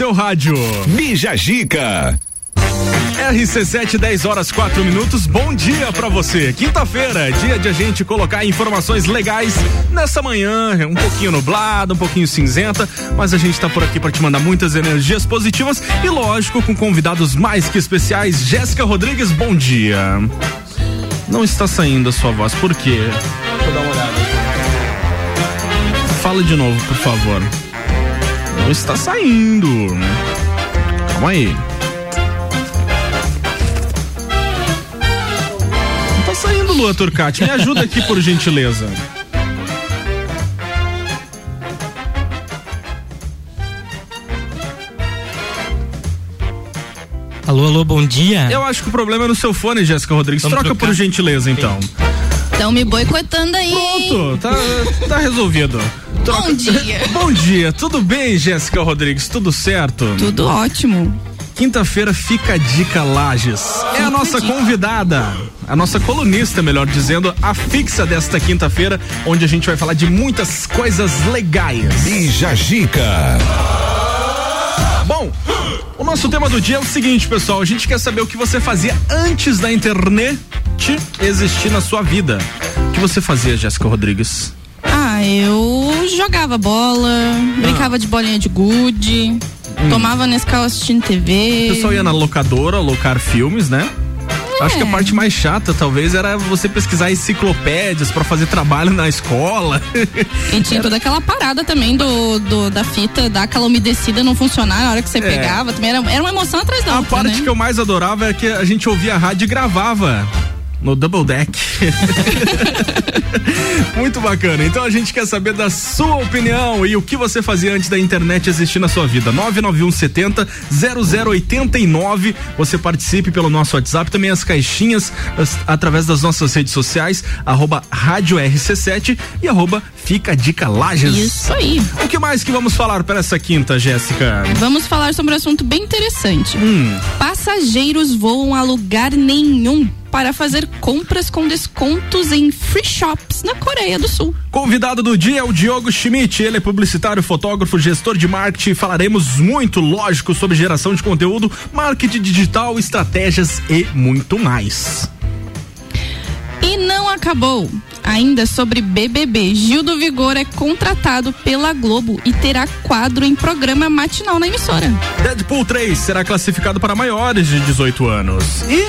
seu rádio. Bija Gica. RC7, 10 horas 4 minutos. Bom dia para você. Quinta-feira, dia de a gente colocar informações legais nessa manhã, um pouquinho nublada, um pouquinho cinzenta, mas a gente tá por aqui para te mandar muitas energias positivas e lógico com convidados mais que especiais. Jéssica Rodrigues, bom dia. Não está saindo a sua voz, por quê? Eu dar uma olhada. Fala de novo, por favor. Não está saindo. Calma aí. Não tá saindo, Lua Turcati. Me ajuda aqui, por gentileza. Alô, alô, bom dia. Eu acho que o problema é no seu fone, Jéssica Rodrigues. Vamos Troca trocar? por gentileza, então. Estão me boicotando aí. Pronto, tá, tá resolvido. Bom dia. Bom dia, tudo bem, Jéssica Rodrigues? Tudo certo? Tudo ótimo. Quinta-feira fica a dica Lages. É a nossa convidada, a nossa colunista, melhor dizendo, a fixa desta quinta-feira, onde a gente vai falar de muitas coisas legais. Bija Gica. Bom, o nosso tema do dia é o seguinte, pessoal. A gente quer saber o que você fazia antes da internet existir na sua vida. O que você fazia, Jéssica Rodrigues? Ah, eu jogava bola, brincava de bolinha de gude, tomava Nescau assistindo O TV. pessoal ia na locadora alocar filmes, né? Acho que a parte mais chata, talvez, era você pesquisar enciclopédias pra fazer trabalho na escola. E tinha toda aquela parada também do, do- da fita, dar aquela umedecida não funcionar na hora que você pegava. Também era, era uma emoção atrás da É. a outra, parte né? que eu mais adorava é que a gente ouvia a rádio e gravava. No Double Deck. Muito bacana. Então a gente quer saber da sua opinião e o que você fazia antes da internet existir na sua vida. 99170 0089. Você participe pelo nosso WhatsApp, também as caixinhas as- através das nossas redes sociais, arroba Rádio RC7 e arroba Fica Dica Lages. Isso aí. O que mais que vamos falar para essa quinta, Jéssica? Vamos falar sobre um assunto bem interessante. Hum. Passageiros voam a lugar nenhum para fazer compras com descontos em free shops na Coreia do Sul. Convidado do dia é o Diogo Schmidt, ele é publicitário, fotógrafo, gestor de marketing. Falaremos muito, lógico, sobre geração de conteúdo, marketing digital, estratégias e muito mais. E não acabou. Ainda sobre BBB, Gil do Vigor é contratado pela Globo e terá quadro em programa matinal na emissora. Deadpool 3 será classificado para maiores de 18 anos. E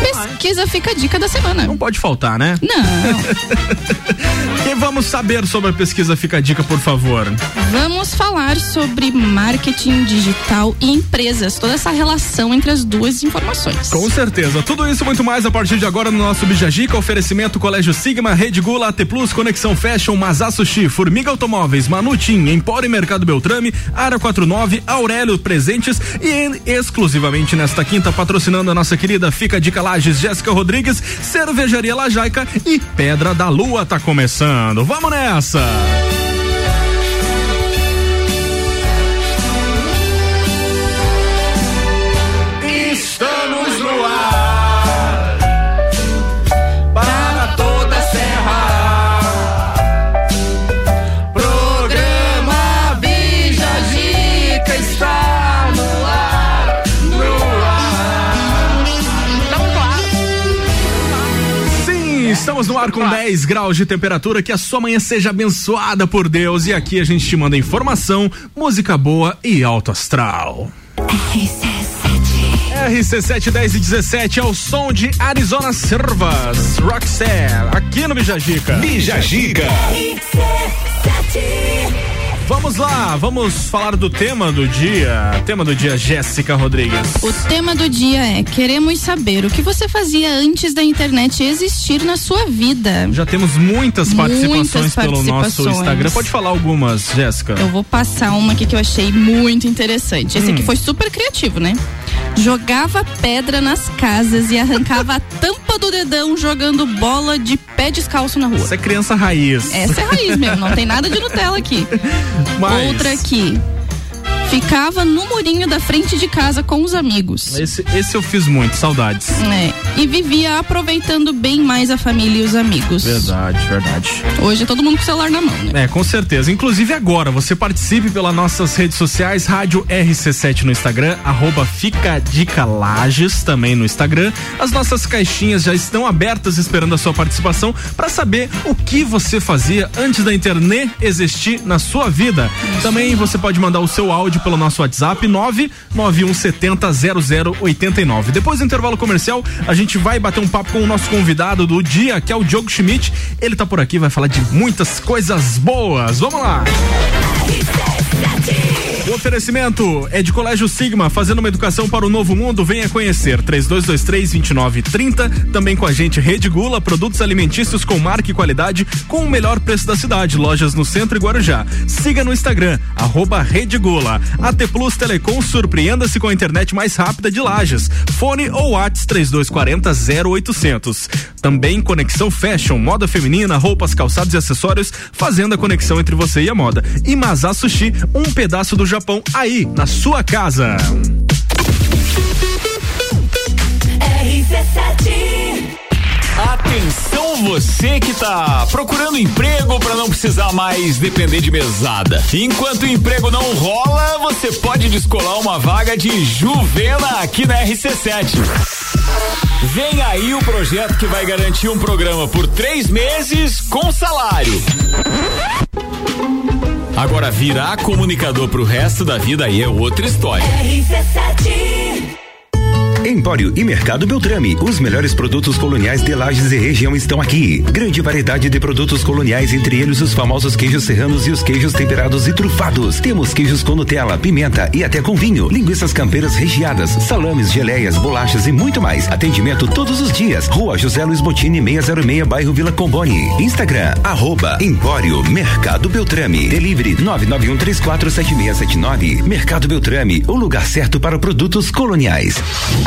Pesquisa fica a dica da semana. não pode faltar, né? Não, E vamos saber sobre a pesquisa Fica a Dica, por favor. vamos falar sobre marketing digital e empresas, toda essa relação entre as duas informações. Com certeza. Tudo isso e muito mais a partir de agora no nosso Bijagica. Oferecimento Colégio Sigma, Rede Gula, AT Plus, Conexão Fashion, Mazá Sushi, Formiga Automóveis, Manutim, Empório e Mercado Beltrame, Área 49, Aurélio Presentes e exclusivamente nesta quinta patrocinando a nossa querida Fica Dica Lages, Jéssica Rodrigues, Cervejaria Lajaica e Pedra da Lua tá começando. Vamos nessa! Estamos no ar com 10 graus de temperatura. Que a sua manhã seja abençoada por Deus. E aqui a gente te manda informação, música boa e alto astral. RC7 10 e 17 é o som de Arizona Servas, Roxanne, aqui no Bijagica. Bija Gica. Vamos lá, vamos falar do tema do dia. Tema do dia, Jéssica Rodrigues. O tema do dia é: queremos saber o que você fazia antes da internet existir na sua vida. Já temos muitas participações Muitas pelo nosso participações. Instagram. Pode falar algumas, Jéssica. Eu vou passar uma aqui que eu achei muito interessante. Esse aqui foi super criativo, né? Jogava pedra nas casas e arrancava a tampa do dedão jogando bola de pé descalço na rua. Você é criança raiz. Essa é raiz mesmo, não tem nada de Nutella aqui. Mas- Outra aqui. Ficava no murinho da frente de casa com os amigos. Esse, esse eu fiz muito, saudades. É, e vivia aproveitando bem mais a família e os amigos. Verdade, verdade. Hoje é todo mundo com o celular na mão, né? É, com certeza. Inclusive agora, você participe pelas nossas redes sociais, Rádio RC7 no Instagram, arroba Fica Dica Lages também no Instagram. As nossas caixinhas já estão abertas esperando a sua participação para saber o que você fazia antes da internet existir na sua vida. Também você pode mandar o seu áudio pelo nosso WhatsApp 991700089. Depois do intervalo comercial, a gente vai bater um papo com o nosso convidado do dia, que é o Diogo Schmidt. Ele tá por aqui, vai falar de muitas coisas boas. Vamos lá! O oferecimento é de Colégio Sigma, fazendo uma educação para o novo mundo. Venha conhecer. 3223-2930. Também com a gente, Rede Gula, produtos alimentícios com marca e qualidade, com o melhor preço da cidade. Lojas no centro e Guarujá. Siga no Instagram, arroba Rede Gula. AT Plus Telecom, surpreenda-se com a internet mais rápida de Lages. Fone ou WhatsApp 3240 0800. Também Conexão Fashion, moda feminina, roupas, calçados e acessórios, fazendo a conexão entre você e a moda. E Mazá Sushi, um pedaço do Japão aí, na sua casa. Atenção você que tá procurando emprego para não precisar mais depender de mesada. Enquanto o emprego não rola, você pode descolar uma vaga de Juvena aqui na RC7. Vem aí o projeto que vai garantir um programa por três meses com salário. Agora virar comunicador pro resto da vida aí é outra história. Empório e Mercado Beltrame. Os melhores produtos coloniais de Lages e região estão aqui. Grande variedade de produtos coloniais, entre eles os famosos queijos serranos e os queijos temperados e trufados. Temos queijos com Nutella, pimenta e até com vinho. Linguiças campeiras recheadas, salames, geleias, bolachas e muito mais. Atendimento todos os dias. Rua José Luiz Botini, 606, bairro Vila Comboni. Instagram, arroba Empório Mercado Beltrame. Delivery 991347679. Mercado Beltrame, o lugar certo para produtos coloniais.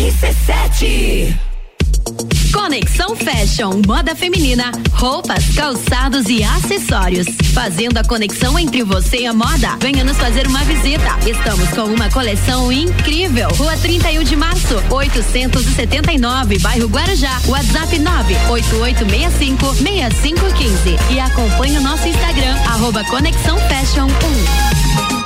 RC7 Conexão Fashion, moda feminina, roupas, calçados e acessórios. Fazendo a conexão entre você e a moda. Venha nos fazer uma visita. Estamos com uma coleção incrível. Rua 31 de março, 879, bairro Guarujá. WhatsApp 98865 6515. E acompanhe o nosso Instagram, arroba Conexão Fashion 1.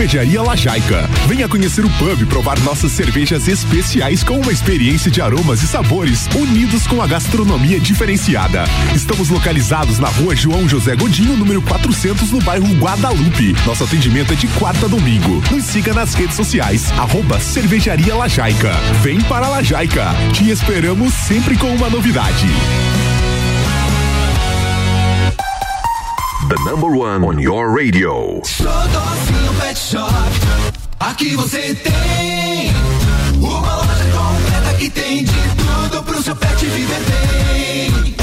Cervejaria Lajaica. Venha conhecer o pub e provar nossas cervejas especiais com uma experiência de aromas e sabores unidos com a gastronomia diferenciada. Estamos localizados na rua João José Godinho, número 400, no bairro Guadalupe. Nosso atendimento é de quarta a domingo. Nos siga nas redes sociais, arroba Cervejaria Lajaica. Vem para Lajaica. Te esperamos sempre com uma novidade. The number one on your radio. Pet Shop. Aqui você tem uma loja completa que tem de tudo pro seu pet viver bem.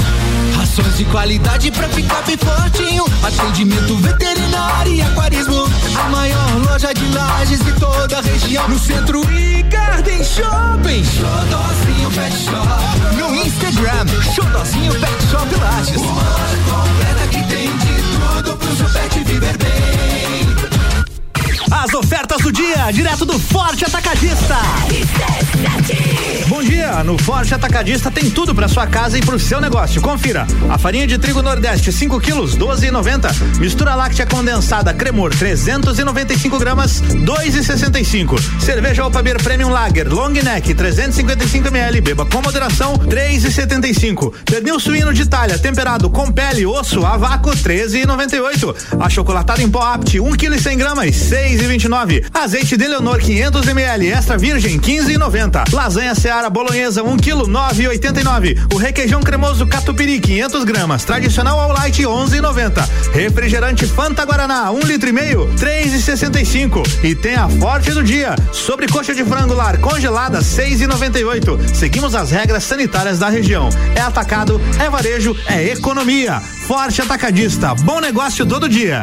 Rações de qualidade pra ficar bem fortinho. Atendimento veterinário e aquarismo. A maior loja de lajes de toda a região. No centro e Garden Shopping. Xodózinho Pet Shop. No Instagram, Xodózinho Pet Shop Lages. Uma loja completa que tem de tudo pro pet viver bem. As ofertas do dia, direto do Forte Atacadista. Bom dia, no Forte Atacadista tem tudo para sua casa e pro seu negócio. Confira. A farinha de trigo Nordeste, 5 quilos, 12,90. Mistura láctea condensada Cremor, 395 gramas, 2,65. Cerveja Beer Premium Lager, Long Neck, 355 ml. Beba com moderação, 3,75. Pernil suíno de talha, temperado com pele, osso, a vácuo, 13,98. A chocolatada em pó apt, 1 kg e 100 gramas, 6,29. Azeite de Leonor, 500 ml, extra virgem, 15,90. Lasanha Seara Bolonhesa milanesa 1 kg 9,89. O requeijão cremoso catupiry 500 gramas, tradicional ao light 11,90. Refrigerante Fanta Guaraná 1 litro e meio 3,65. E tem a forte do dia, sobrecoxa de frango lar congelada 6,98. Seguimos as regras sanitárias da região. É atacado, é varejo, é economia. Forte atacadista, bom negócio todo dia.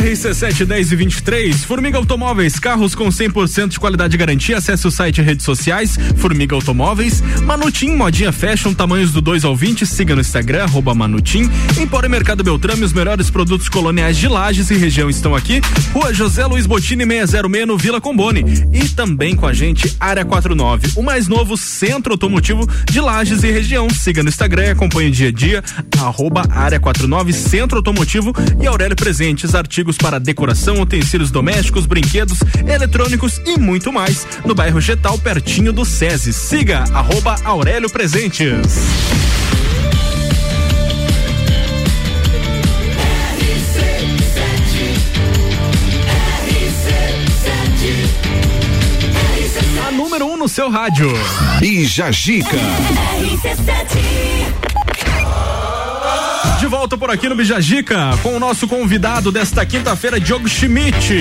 RC7 10 e 23, Formiga Automóveis, carros com 100% de qualidade garantia. Acesse o site e redes sociais, Formiga Automóveis. Manutim, modinha fashion, tamanhos do 2 ao 20. Siga no Instagram, arroba Manutim. Empório Mercado Beltrame, os melhores produtos coloniais de Lages e região estão aqui. Rua José Luiz Botini 606 no Vila Combone. E também com a gente, Área 49, o mais novo centro automotivo de Lages e região. Siga no Instagram e acompanhe o dia a dia, arroba Área 49 Centro Automotivo e Aurélio Presentes, artigos para decoração, utensílios domésticos, brinquedos, eletrônicos e muito mais. No bairro Getal, pertinho do SESI. Siga arroba Aurélio Presentes. A número 1 um no seu rádio. Bija Gica. De volta por aqui no Bijagica com o nosso convidado desta quinta-feira, Diogo Schmidt.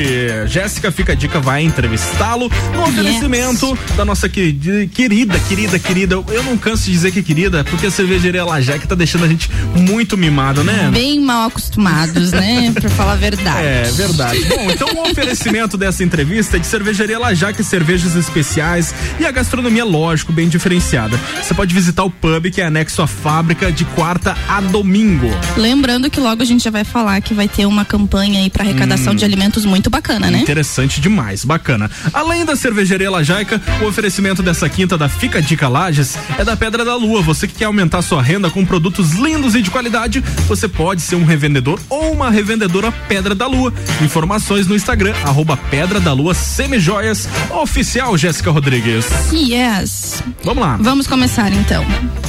Jéssica Fica a Dica vai entrevistá-lo no oferecimento da nossa querida, querida, querida, querida. Eu não canso de dizer que é querida, porque a cervejaria Lajec tá deixando a gente muito mimado, né? Bem mal acostumados, né? pra falar a verdade. É, verdade. Bom, então o oferecimento dessa entrevista é de cervejaria Lajaque, cervejas especiais e a gastronomia, lógico, bem diferenciada. Você pode visitar o pub que é anexo à fábrica de quarta a domingo. Lembrando que logo a gente já vai falar que vai ter uma campanha aí para arrecadação Hum. de alimentos muito bacana, né? Interessante demais, bacana. Além da cervejaria Lajaica, o oferecimento dessa quinta da Fica Dica Lages é da Pedra da Lua. Você que quer aumentar sua renda com produtos lindos e de qualidade, você pode ser um revendedor ou uma revendedora Pedra da Lua. Informações no Instagram, arroba Pedra da Lua Semijoias, oficial Jéssica Rodrigues. Yes. Vamos lá. Vamos começar então.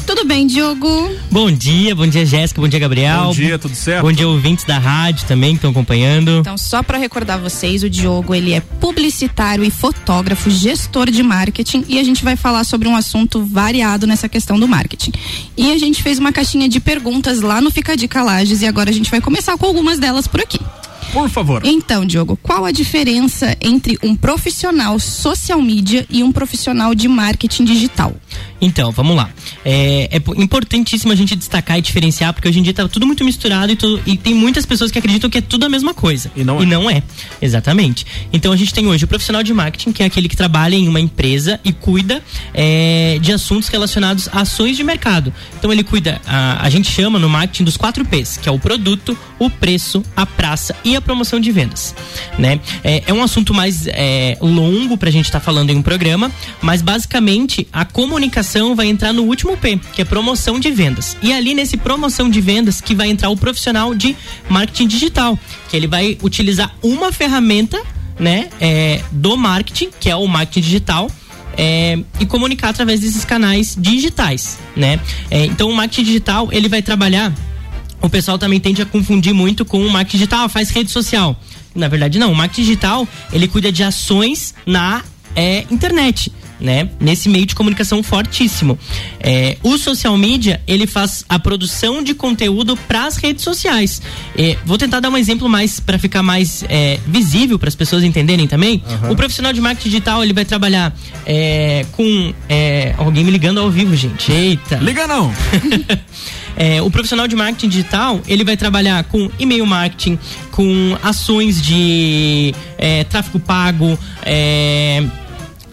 Tudo bem, Diogo? Bom dia, bom dia Jéssica, bom dia Gabriel. Bom dia, tudo certo? Bom dia ouvintes da rádio também que estão acompanhando. Então, só para recordar vocês, o Diogo, ele é publicitário e fotógrafo, gestor de marketing e a gente vai falar sobre um assunto variado nessa questão do marketing. E a gente fez uma caixinha de perguntas lá no Fica Dica Lages e agora a gente vai começar com algumas delas por aqui. Por favor. Então, Diogo, qual a diferença entre um profissional social media e um profissional de marketing digital? Então, vamos lá. É, é po- importantíssimo a gente destacar e diferenciar, porque hoje em dia tá tudo muito misturado e, tu- e tem muitas pessoas que acreditam que é tudo a mesma coisa. E não é. E não é. Exatamente. Então a gente tem hoje o profissional de marketing, que é aquele que trabalha em uma empresa e cuida é, de assuntos relacionados a ações de mercado. Então ele cuida, a, a gente chama no marketing dos quatro P's, que é o produto, o preço, a praça e a promoção de vendas. Né? É, é um assunto mais é, longo pra gente estar falando em um programa, mas basicamente a comunicação vai entrar no último P, que é promoção de vendas. E ali nesse promoção de vendas que vai entrar o profissional de marketing digital, que ele vai utilizar uma ferramenta, né, é, do marketing, que é o marketing digital. é, e comunicar através desses canais digitais, né? É, então o marketing digital ele vai trabalhar o pessoal também tende a confundir muito com o marketing digital, ah, faz rede social. Na verdade, não. O marketing digital, ele cuida de ações na é, internet. Né? Nesse meio de comunicação fortíssimo. É, o social media, ele faz a produção de conteúdo para as redes sociais. É, vou tentar dar um exemplo mais para ficar mais é, visível para as pessoas entenderem também. Aham. O profissional de marketing digital, ele vai trabalhar é, com é, alguém me ligando ao vivo, gente. Eita. Liga não. É, o profissional de marketing digital, ele vai trabalhar com e-mail marketing, com ações de tráfego pago, é,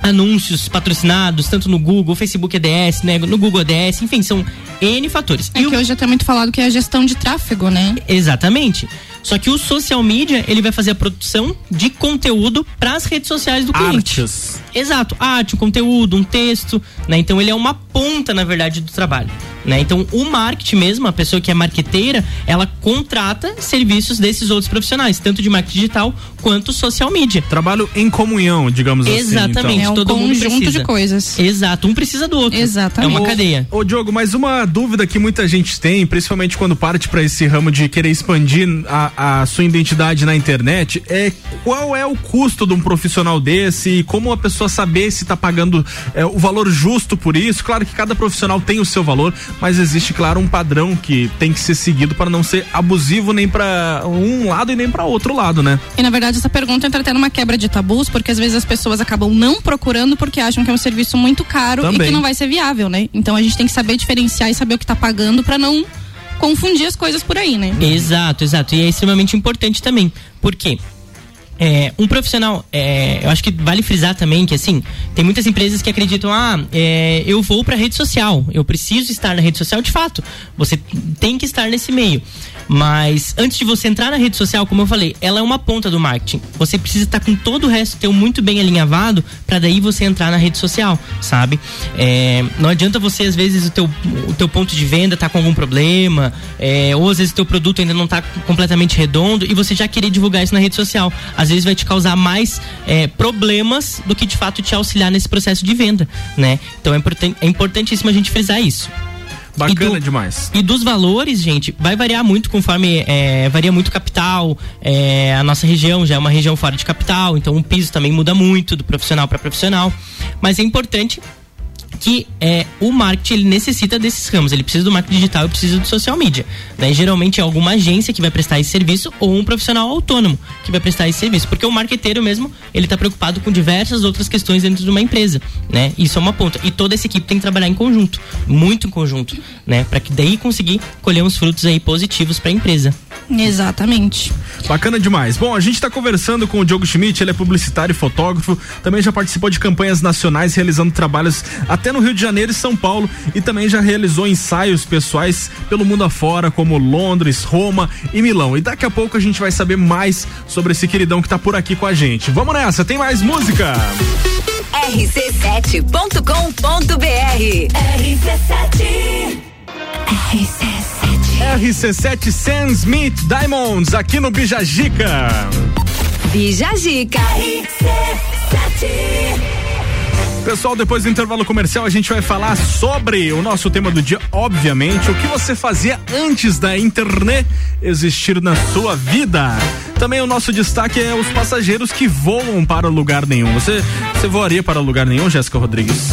anúncios patrocinados, tanto no Google, Facebook ADS, né, no Google ADS, enfim, são N fatores. É que hoje é até muito falado que é a gestão de tráfego, né? Exatamente. Só que o social media, ele vai fazer a produção de conteúdo para as redes sociais do cliente. Artes. Exato, arte, um conteúdo, um texto, né? Então ele é uma ponta, na verdade, do trabalho. Né? Então, o marketing mesmo, a pessoa que é marqueteira, ela contrata serviços desses outros profissionais, tanto de marketing digital quanto social media. Trabalho em comunhão, digamos Exatamente, assim. então. É um todo mundo conjunto precisa. de coisas. Exato, um precisa do outro. Exatamente. É uma cadeia. Ô, Diogo, mas uma dúvida que muita gente tem, principalmente quando parte para esse ramo de querer expandir a, a sua identidade na internet, é qual é o custo de um profissional desse e como a pessoa saber se está pagando é, o valor justo por isso. Claro que cada profissional tem o seu valor, mas existe, claro, um padrão que tem que ser seguido para não ser abusivo nem para um lado e nem para outro lado, né? E na verdade essa pergunta entra até numa quebra de tabus, porque às vezes as pessoas acabam não procurando porque acham que é um serviço muito caro Também. e que não vai ser viável, né? Então a gente tem que saber diferenciar e saber o que tá pagando pra não confundir as coisas por aí, né? Exato, exato. E é extremamente importante também. Por quê? É, um profissional, é, eu acho que vale frisar também que assim, tem muitas empresas que acreditam, ah, é, eu vou pra rede social, eu preciso estar na rede social de fato. Você tem que estar nesse meio. Mas antes de você entrar na rede social, como eu falei, ela é uma ponta do marketing. Você precisa estar com todo o resto teu muito bem alinhavado para daí você entrar na rede social, sabe? É, não adianta você às vezes o teu, o teu ponto de venda tá com algum problema, é, ou às vezes o teu produto ainda não tá completamente redondo e você já querer divulgar isso na rede social. Às vezes vai te causar mais é, problemas do que de fato te auxiliar nesse processo de venda, né? Então é, importan é importantíssimo a gente frisar isso. Bacana E do- demais. E dos valores, gente, vai variar muito conforme é, varia muito capital. é, a nossa região já é uma região fora de capital, então o piso também muda muito do profissional para profissional. Mas é importante que é, o marketing ele necessita desses ramos. Ele precisa do marketing digital e precisa do social media. Né? Geralmente é alguma agência que vai prestar esse serviço ou um profissional autônomo que vai prestar esse serviço. Porque o marqueteiro mesmo, ele está preocupado com diversas outras questões dentro de uma empresa. Né? Isso é uma ponta. E toda essa equipe tem que trabalhar em conjunto, muito em conjunto, né? Para que daí conseguir colher uns frutos aí positivos para a empresa. Exatamente. Bacana demais. Bom, a gente está conversando com o Diogo Schmidt, ele é publicitário e fotógrafo, também já participou de campanhas nacionais realizando trabalhos até no Rio de Janeiro e São Paulo e também já realizou ensaios pessoais pelo mundo afora, como Londres, Roma e Milão. E daqui a pouco a gente vai saber mais sobre esse queridão que tá por aqui com a gente. Vamos nessa, tem mais música? rc7.com.br RC7 RC7 RC7 Sam Smith Diamonds aqui no Bijagica. Bijagica RC7 Pessoal, depois do intervalo comercial, a gente vai falar sobre o nosso tema do dia, obviamente, o que você fazia antes da internet existir na sua vida. Também o nosso destaque é os passageiros que voam para lugar nenhum. Você, você voaria para lugar nenhum, Jéssica Rodrigues?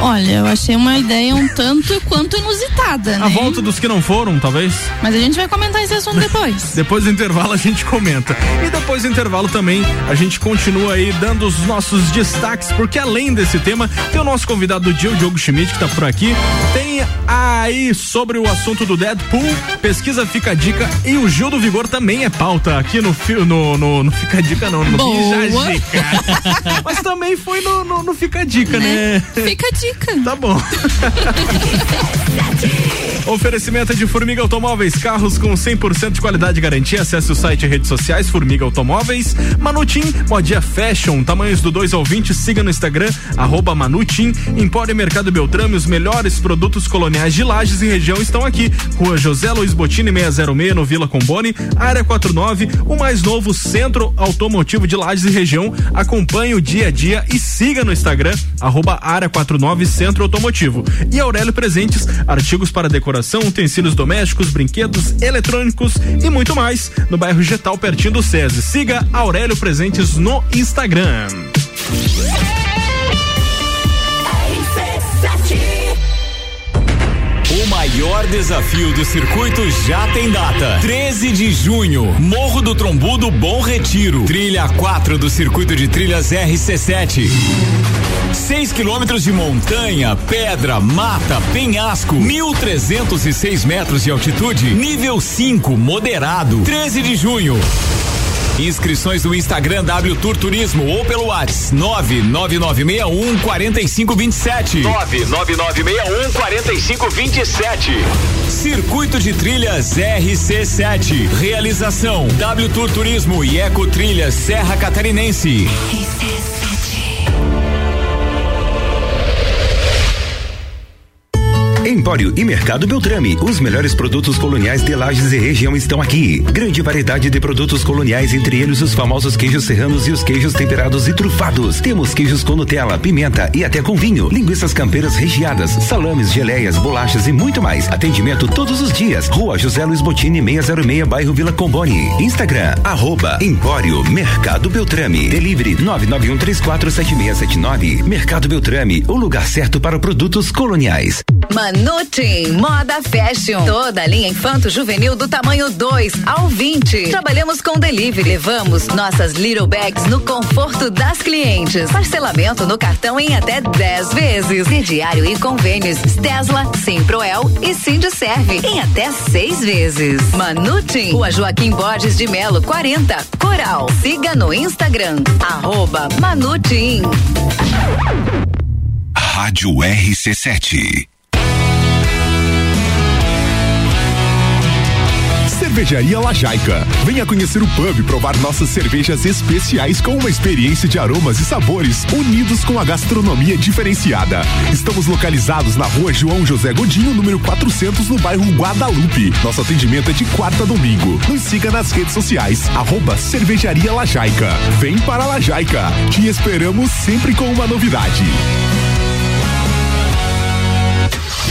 Olha, eu achei uma ideia um tanto quanto inusitada, né? A volta dos que não foram, talvez? Mas a gente vai comentar esse assunto depois. Depois do intervalo a gente comenta. E depois do intervalo também a gente continua aí dando os nossos destaques, porque além desse tema, tem o nosso convidado do dia, o Diogo Schmidt, que tá por aqui. Tem aí sobre o assunto do Deadpool, pesquisa Fica a Dica e o Gil do Vigor também é pauta aqui no no, no, no Fica a Dica não, no Boa. Bija Dica. Mas também foi no, no, no Fica a Dica, né? Fica a dica. Tá bom. Oferecimento de Formiga Automóveis, carros com 100% de qualidade e garantia. Acesse o site e redes sociais Formiga Automóveis. Manutim, Modia Fashion, tamanhos do 2 ao 20. Siga no Instagram, arroba Manutim. Empório Mercado Beltrame, os melhores produtos coloniais de Lages e região estão aqui. Rua José Luiz Botini, 606, no Vila Combone. Área 49, o mais novo centro automotivo de Lages e região. Acompanhe o dia a dia e siga no Instagram, arroba Área 49 Centro Automotivo. E Aurélio Presentes, artigos para decoração, utensílios domésticos, brinquedos, eletrônicos e muito mais. No bairro Getal, pertinho do SESI. Siga Aurélio Presentes no Instagram. O maior desafio do circuito já tem data. 13 de junho, Morro do Trombudo Bom Retiro. Trilha 4 do circuito de trilhas RC7. 6 quilômetros de montanha, pedra, mata, penhasco, 1.306 metros de altitude, nível 5, moderado. 13 de junho. Inscrições no Instagram W Tour Turismo ou pelo WhatsApp 99961 4527. 99961 4527. Circuito de Trilhas RC7. Realização W Tour Turismo e Eco Trilhas Serra Catarinense. Empório e Mercado Beltrame. Os melhores produtos coloniais de Lages e região estão aqui. Grande variedade de produtos coloniais, entre eles os famosos queijos serranos e os queijos temperados e trufados. Temos queijos com Nutella, pimenta e até com vinho, linguiças campeiras recheadas, salames, geleias, bolachas e muito mais. Atendimento todos os dias. Rua José Luiz Botini, 606, bairro Vila Comboni. Instagram, arroba Empório Mercado Beltrame. Delivery 991347679. Mercado Beltrame, o lugar certo para produtos coloniais. Manutim Moda Fashion. Toda a linha infanto juvenil do tamanho 2 ao 20. Trabalhamos com delivery. Levamos nossas little bags no conforto das clientes. Parcelamento no cartão em até 10 vezes. Crediário e convênios Tesla, Simproel e Serve em até 6 vezes. Manutim, Rua Joaquim Borges de Melo 40, Coral. Siga no Instagram, Manutim. Rádio RC7. Cervejaria Lajaica. Venha conhecer o pub e provar nossas cervejas especiais com uma experiência de aromas e sabores unidos com a gastronomia diferenciada. Estamos localizados na rua João José Godinho, número 400, no bairro Guadalupe. Nosso atendimento é de quarta a domingo. Nos siga nas redes sociais, arroba Cervejaria Lajaica. Vem para Lajaica. Te esperamos sempre com uma novidade.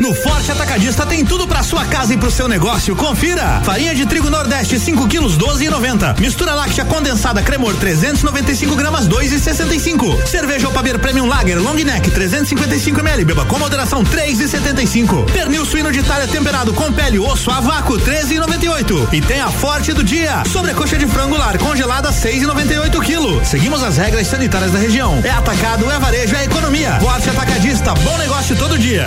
No Forte Atacadista tem tudo para sua casa e pro seu negócio. Confira. Farinha de trigo Nordeste 5 quilos 12,90. Mistura láctea condensada Cremor 395 gramas 2,65. Cerveja Opaber Premium Lager Long Neck 355 ml. Beba com moderação 3,75. Pernil suíno de Itália temperado com pele osso a vácuo 13,98. E tem a Forte do dia. Sobrecoxa de frango lar congelada 6,98 quilo. Seguimos as regras sanitárias da região. É atacado, é varejo, é economia. Forte Atacadista. Bom negócio todo dia.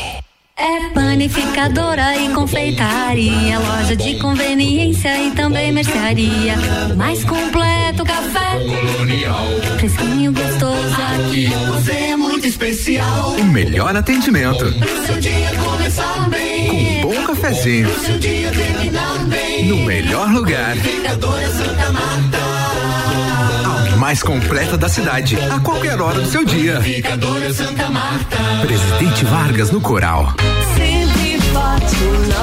É panificadora e confeitaria, loja de conveniência e também mercearia. Mais completo café. Colonial. Fresquinho gostoso aqui. Você é muito especial. O melhor atendimento. Seu dia começar bem. Com um bom cafezinho. Seu dia terminar bem. No melhor lugar. Panificadora Santa Marta. Mais completa da cidade. A qualquer hora do seu dia. Panificadora Santa Marta. Presidente Vargas no Coral. Forte.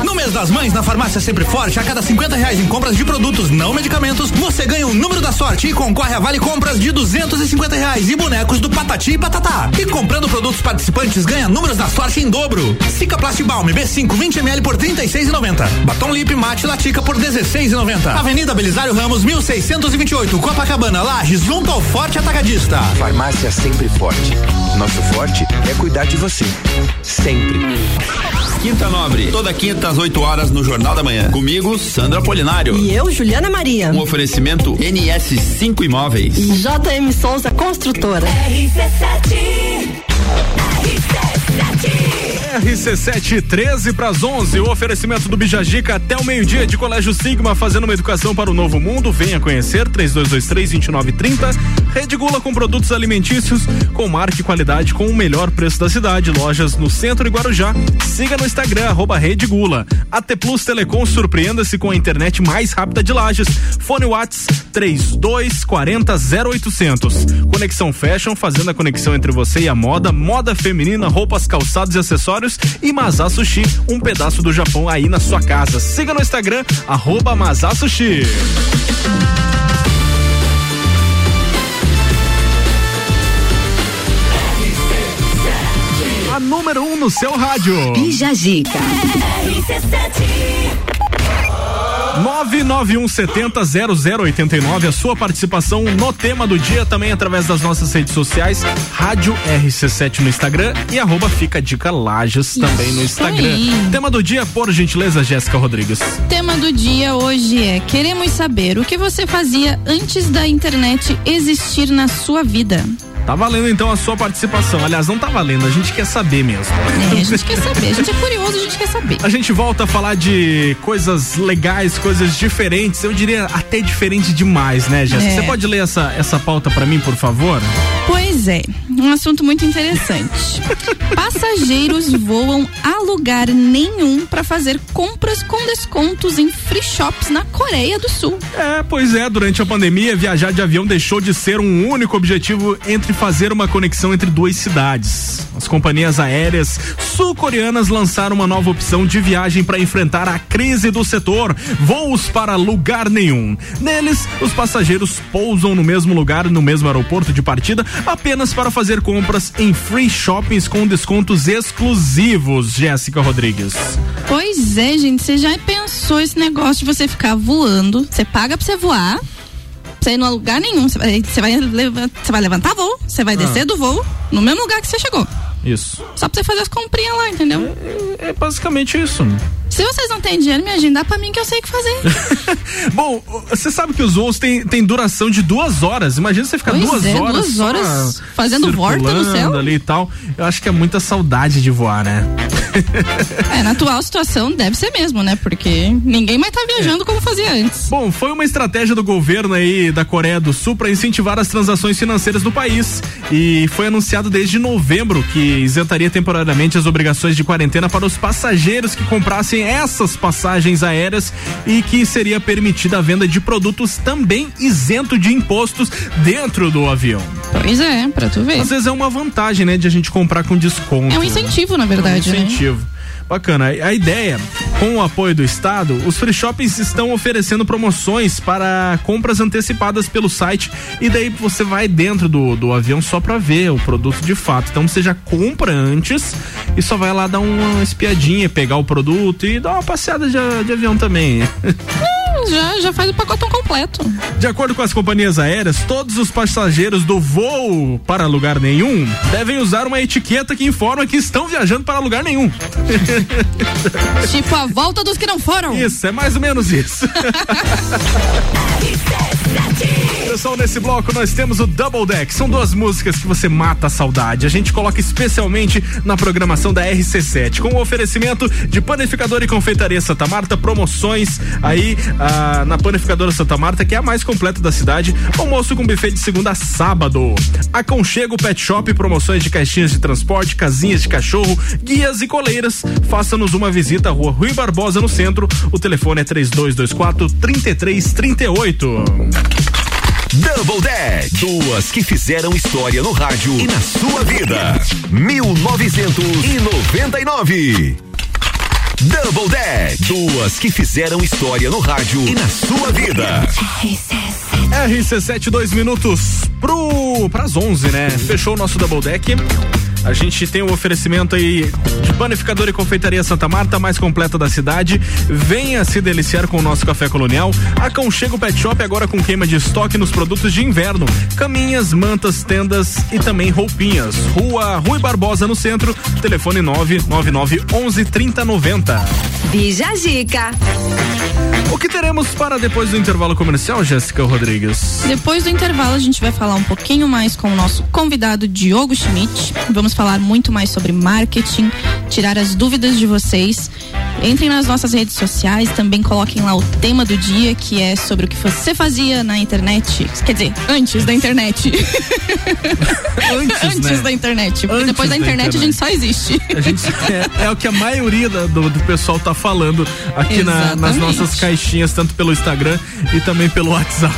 No mês das mães, na farmácia Sempre Forte, a cada 50 reais em compras de produtos não medicamentos, você ganha o número da sorte e concorre a vale compras de 250 reais e bonecos do Patati e Patatá. E comprando produtos participantes, ganha números da sorte em dobro. Cica Plastibal B5 20 ml por 36,90. Batom Lip Mate Latica por 16,90. Avenida Belisário Ramos 1628, Copacabana, Lages, junto ao Forte Atacadista. Farmácia Sempre Forte. Nosso forte é cuidar de você. Sempre. Quinta Nobre, toda quinta às 8 horas no Jornal da Manhã. Comigo, Sandra Polinário. E eu, Juliana Maria. Um oferecimento NS5 Imóveis. E JM Souza Construtora. RC7 RC7 13 para as 11, o oferecimento do Bijagica até o meio-dia de Colégio Sigma, fazendo uma educação para o novo mundo. Venha conhecer 3223-2930. Rede Gula com produtos alimentícios com marca e qualidade com o melhor preço da cidade. Lojas no centro e Guarujá. Siga no Instagram, arroba Rede Gula. AT Plus Telecom surpreenda-se com a internet mais rápida de Lages. Fone Whats 3240 0800. Conexão Fashion, fazendo a conexão entre você e a moda. Moda feminina, roupas, calçados e acessórios e Mazá Sushi, um pedaço do Japão aí na sua casa. Siga no Instagram, arroba Mazá Sushi. No seu rádio. Bija Gica. 991700089, a sua participação no tema do dia também através das nossas redes sociais, Rádio RC7 no Instagram e arroba Fica Dica Lages também no Instagram. aí. Tema do dia, por gentileza, Jéssica Rodrigues. Tema do dia hoje é: queremos saber o que você fazia antes da internet existir na sua vida. Tá valendo então a sua participação. Aliás, não tá valendo, a gente quer saber mesmo. É, a gente quer saber, a gente é curioso, a gente quer saber. A gente volta a falar de coisas legais, coisas diferentes. Eu diria até diferente demais, né, Jéssica? É. Você pode ler essa, essa pauta pra mim, por favor? Pois é, um assunto muito interessante. Passageiros voam a lugar nenhum para fazer compras com descontos em free shops na Coreia do Sul. É, pois é, durante a pandemia, viajar de avião deixou de ser um único objetivo entre fazer uma conexão entre duas cidades. As companhias aéreas sul-coreanas lançaram uma nova opção de viagem para enfrentar a crise do setor: voos para lugar nenhum. Neles, os passageiros pousam no mesmo lugar, no mesmo aeroporto de partida, apenas para fazer compras em free shoppings com descontos exclusivos. Jéssica Rodrigues. Pois é, gente, você já pensou esse negócio de você ficar voando? Você paga pra você voar, pra você ir no lugar nenhum. Você vai, você vai, leva- você vai levantar voo, você vai Ah. descer do voo no mesmo lugar que você chegou. Isso. Só pra você fazer as comprinhas lá, entendeu? É basicamente isso. Se vocês não têm dinheiro, me agenda pra mim que eu sei o que fazer. Bom, você sabe que os voos têm, têm duração de duas horas. Imagina você ficar Pois duas é, horas. duas horas fazendo volta no céu. ali e tal. Eu acho que é muita saudade de voar, né? É, na atual situação deve ser mesmo, né? Porque ninguém mais tá viajando como fazia antes. Bom, foi uma estratégia do governo aí da Coreia do Sul para incentivar as transações financeiras do país e foi anunciado desde novembro que isentaria temporariamente as obrigações de quarentena para os passageiros que comprassem essas passagens aéreas e que seria permitida a venda de produtos também isento de impostos dentro do avião. Pois é, pra tu ver. Às vezes é uma vantagem, né, de a gente comprar com desconto. É um incentivo, na verdade, É um né? incentivo. Bacana. A ideia, com o apoio do Estado, os free shoppings estão oferecendo promoções para compras antecipadas pelo site e daí você vai dentro do, do avião só para ver o produto de fato. Então você já compra antes e só vai lá dar uma espiadinha, pegar o produto e dar uma passeada de, de avião também. Já, já faz o pacotão completo. De acordo com as companhias aéreas, todos os passageiros do voo para lugar nenhum devem usar uma etiqueta que informa que estão viajando para lugar nenhum. tipo a volta dos que não foram. Isso, é mais ou menos isso. Pessoal, nesse bloco nós temos o Double Deck. São duas músicas que você mata a saudade. A gente coloca especialmente na programação da RC7, com o oferecimento de Panificador e Confeitaria Santa Marta, promoções aí ah, na Panificadora Santa Marta, que é a mais completa da cidade. Almoço com buffet de segunda a sábado. Aconchego Pet Shop, promoções de caixinhas de transporte, casinhas de cachorro, guias e coleiras. Faça-nos uma visita à rua Rui Barbosa, no centro. O telefone é 3224 3338. Double Deck. Duas que fizeram história no rádio e na sua vida. 1999. Double Deck. Duas que fizeram história no rádio e na sua vida. RC7, dois minutos pro, pras 11, né? Fechou o nosso Double Deck. A gente tem o oferecimento aí de panificador e confeitaria Santa Marta, mais completa da cidade. Venha se deliciar com o nosso café colonial. Aconchego Pet Shop agora com queima de estoque nos produtos de inverno. Caminhas, mantas, tendas e também roupinhas. Rua Rui Barbosa no centro. Telefone 999 11 3090. Bija Gica. O que teremos para depois do intervalo comercial, Jéssica Rodrigues? Depois do intervalo, a gente vai falar um pouquinho mais com o nosso convidado Diogo Schmidt. Vamos falar muito mais sobre marketing, tirar as dúvidas de vocês. Entrem nas nossas redes sociais, também coloquem lá o tema do dia, que é sobre o que você fazia na internet. Quer dizer, antes da internet. Antes, né? da internet. Porque Antes depois da da internet, a gente só existe. A gente, é, é o que a maioria do, do pessoal tá falando aqui na- nas nossas caixinhas, tanto pelo Instagram e também pelo WhatsApp.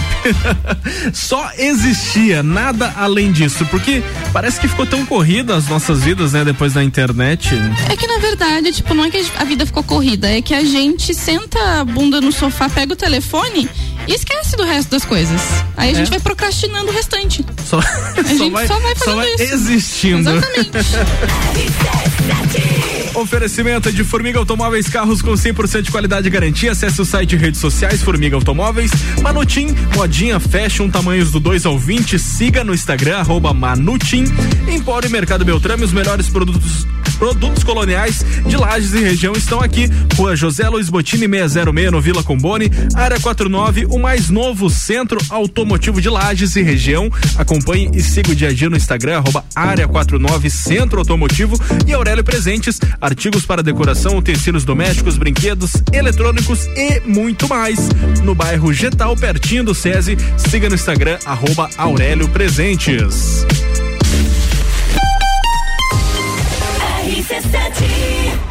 Só existia, nada além disso, porque parece que ficou tão corrida as nossas vidas, né, depois da internet. É que na verdade, tipo, não é que a vida ficou corrida, é que a gente senta a bunda no sofá, pega o telefone e esquece do resto das coisas. Aí a gente É. vai procrastinando o restante. Só, A gente só vai só fazendo vai isso. existindo. Exatamente. Oferecimento de Formiga Automóveis, carros com 100% de qualidade e garantia. Acesse o site e redes sociais Formiga Automóveis. Manutim, modinha fashion, tamanhos do 2 ao 20. Siga no Instagram, arroba Manutim. Empório e Mercado Beltrame, os melhores produtos Produtos coloniais de Lages e região estão aqui. Rua José Luiz Botini 606 no Vila Combone, área 49, o mais novo centro automotivo de Lages e região. Acompanhe e siga o dia a dia no Instagram, arroba área 49 Centro Automotivo e Aurélio Presentes, artigos para decoração, utensílios domésticos, brinquedos, eletrônicos e muito mais. No bairro Getal, pertinho do SESI, siga no Instagram, arroba Aurélio Presentes. RC7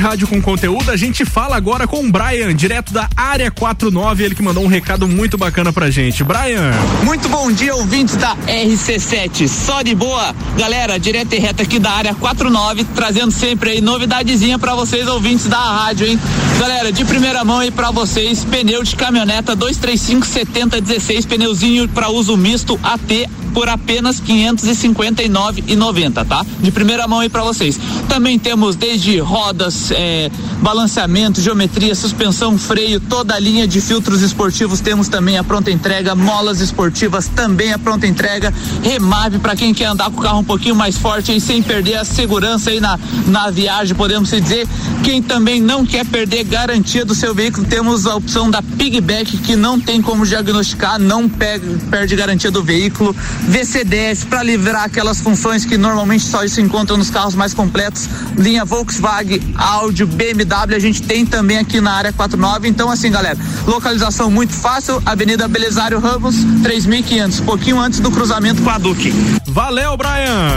Rádio com conteúdo, a gente fala agora com o Brian, direto da área 49, ele que mandou um recado muito bacana pra gente. Brian. Muito bom dia, ouvintes da RC7. Só de boa, galera, direto e reto aqui da área 49, trazendo sempre aí novidadezinha pra vocês, ouvintes da rádio, hein? Galera, de primeira mão aí pra vocês, pneu de caminhoneta 235 7016, pneuzinho pra uso misto AT por apenas 559,90, tá? De primeira mão aí pra vocês. Também temos desde rodas, é, balanceamento, geometria, suspensão, freio, toda a linha de filtros esportivos temos também a pronta entrega, molas esportivas também a pronta entrega, remave para quem quer andar com o carro um pouquinho mais forte aí sem perder a segurança aí na, na viagem, podemos dizer. Quem também não quer perder garantia do seu veículo, temos a opção da Pigback que não tem como diagnosticar, não pega, perde garantia do veículo. VCDS para livrar aquelas funções que normalmente só se encontram nos carros mais completos, linha Volkswagen, Audi, BMW, a gente tem também aqui na área 49. Então assim, galera, localização muito fácil, Avenida Belisário Ramos, 3500, pouquinho antes do cruzamento com a Duque. Valeu, Brian.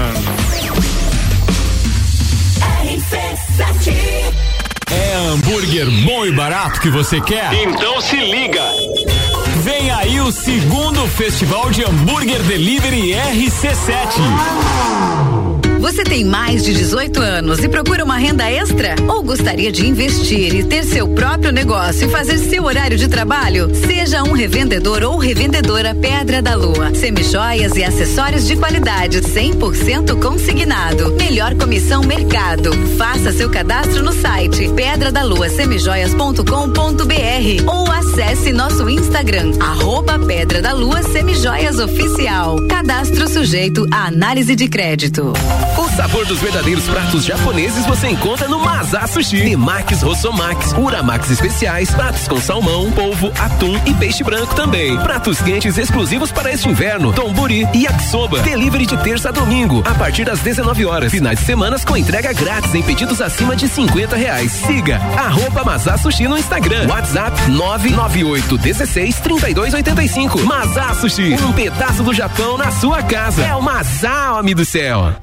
É hambúrguer bom e barato que você quer? Então se liga. Vem aí o segundo Festival de Hambúrguer Delivery RC7. Você tem mais de 18 anos e procura uma renda extra? Ou gostaria de investir e ter seu próprio negócio e fazer seu horário de trabalho? Seja um revendedor ou revendedora Pedra da Lua. Semijoias e acessórios de qualidade 100% consignado. Melhor comissão mercado. Faça seu cadastro no site pedradaluasemijoias.com.br ou acesse nosso Instagram arroba Pedra da Lua Semijoias Oficial. Cadastro sujeito à análise de crédito. O sabor dos verdadeiros pratos japoneses você encontra no Mazá Sushi. Temakis Rossomax, Uramax especiais, pratos com salmão, polvo, atum e peixe branco também. Pratos quentes exclusivos para este inverno, tomburi e yakisoba. Delivery de terça a domingo, a partir das 19 horas. Finais de semanas com entrega grátis em pedidos acima de 50 reais. Siga arroba Mazá Sushi no Instagram. WhatsApp 998 16 32 85. Mazá Sushi, um pedaço do Japão na sua casa. É o Mazá, homem do céu.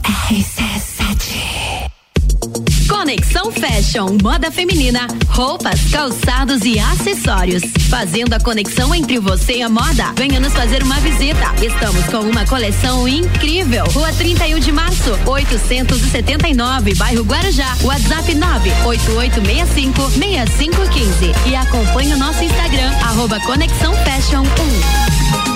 Conexão Fashion, moda feminina, roupas, calçados e acessórios. Fazendo a conexão entre você e a moda. Venha nos fazer uma visita. Estamos com uma coleção incrível. Rua 31 de março, 879, bairro Guarujá. WhatsApp 98865 6515. E acompanhe o nosso Instagram, arroba Conexão Fashion 1.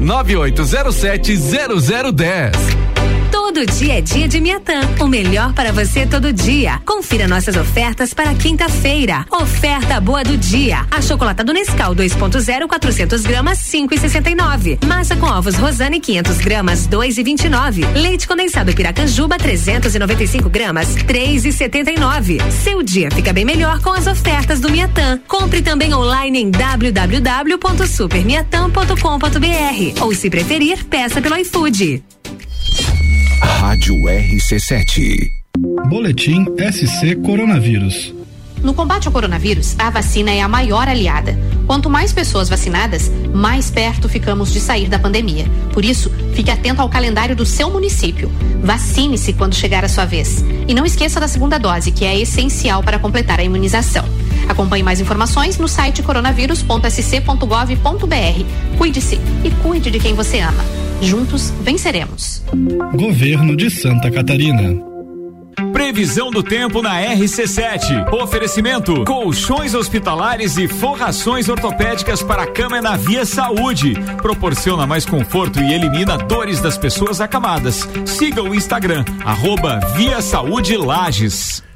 99807 0010. Todo dia é dia de Miatã. O melhor para você todo dia. Confira nossas ofertas para quinta-feira. Oferta boa do dia. A chocolatada Nescau 2.0 400 gramas 5,69. Massa com ovos Rosane 500 gramas 2,29. Leite condensado Piracanjuba 395 gramas 3,79. Seu dia fica bem melhor com as ofertas do Miatã. Compre também online em www.supermiatã.com.br ou se preferir, peça pelo iFood. Rádio RC7. Boletim SC Coronavírus. No combate ao coronavírus, a vacina é a maior aliada. Quanto mais pessoas vacinadas, mais perto ficamos de sair da pandemia. Por isso, fique atento ao calendário do seu município. Vacine-se quando chegar a sua vez. E não esqueça da segunda dose, que é essencial para completar a imunização. Acompanhe mais informações no site coronavírus.sc.gov.br. Cuide-se e cuide de quem você ama. Juntos venceremos. Governo de Santa Catarina. Previsão do tempo na RC7. Oferecimento: colchões hospitalares e forrações ortopédicas para cama é na Via Saúde. Proporciona mais conforto e elimina dores das pessoas acamadas. Siga o Instagram, arroba Via Saúde Lages.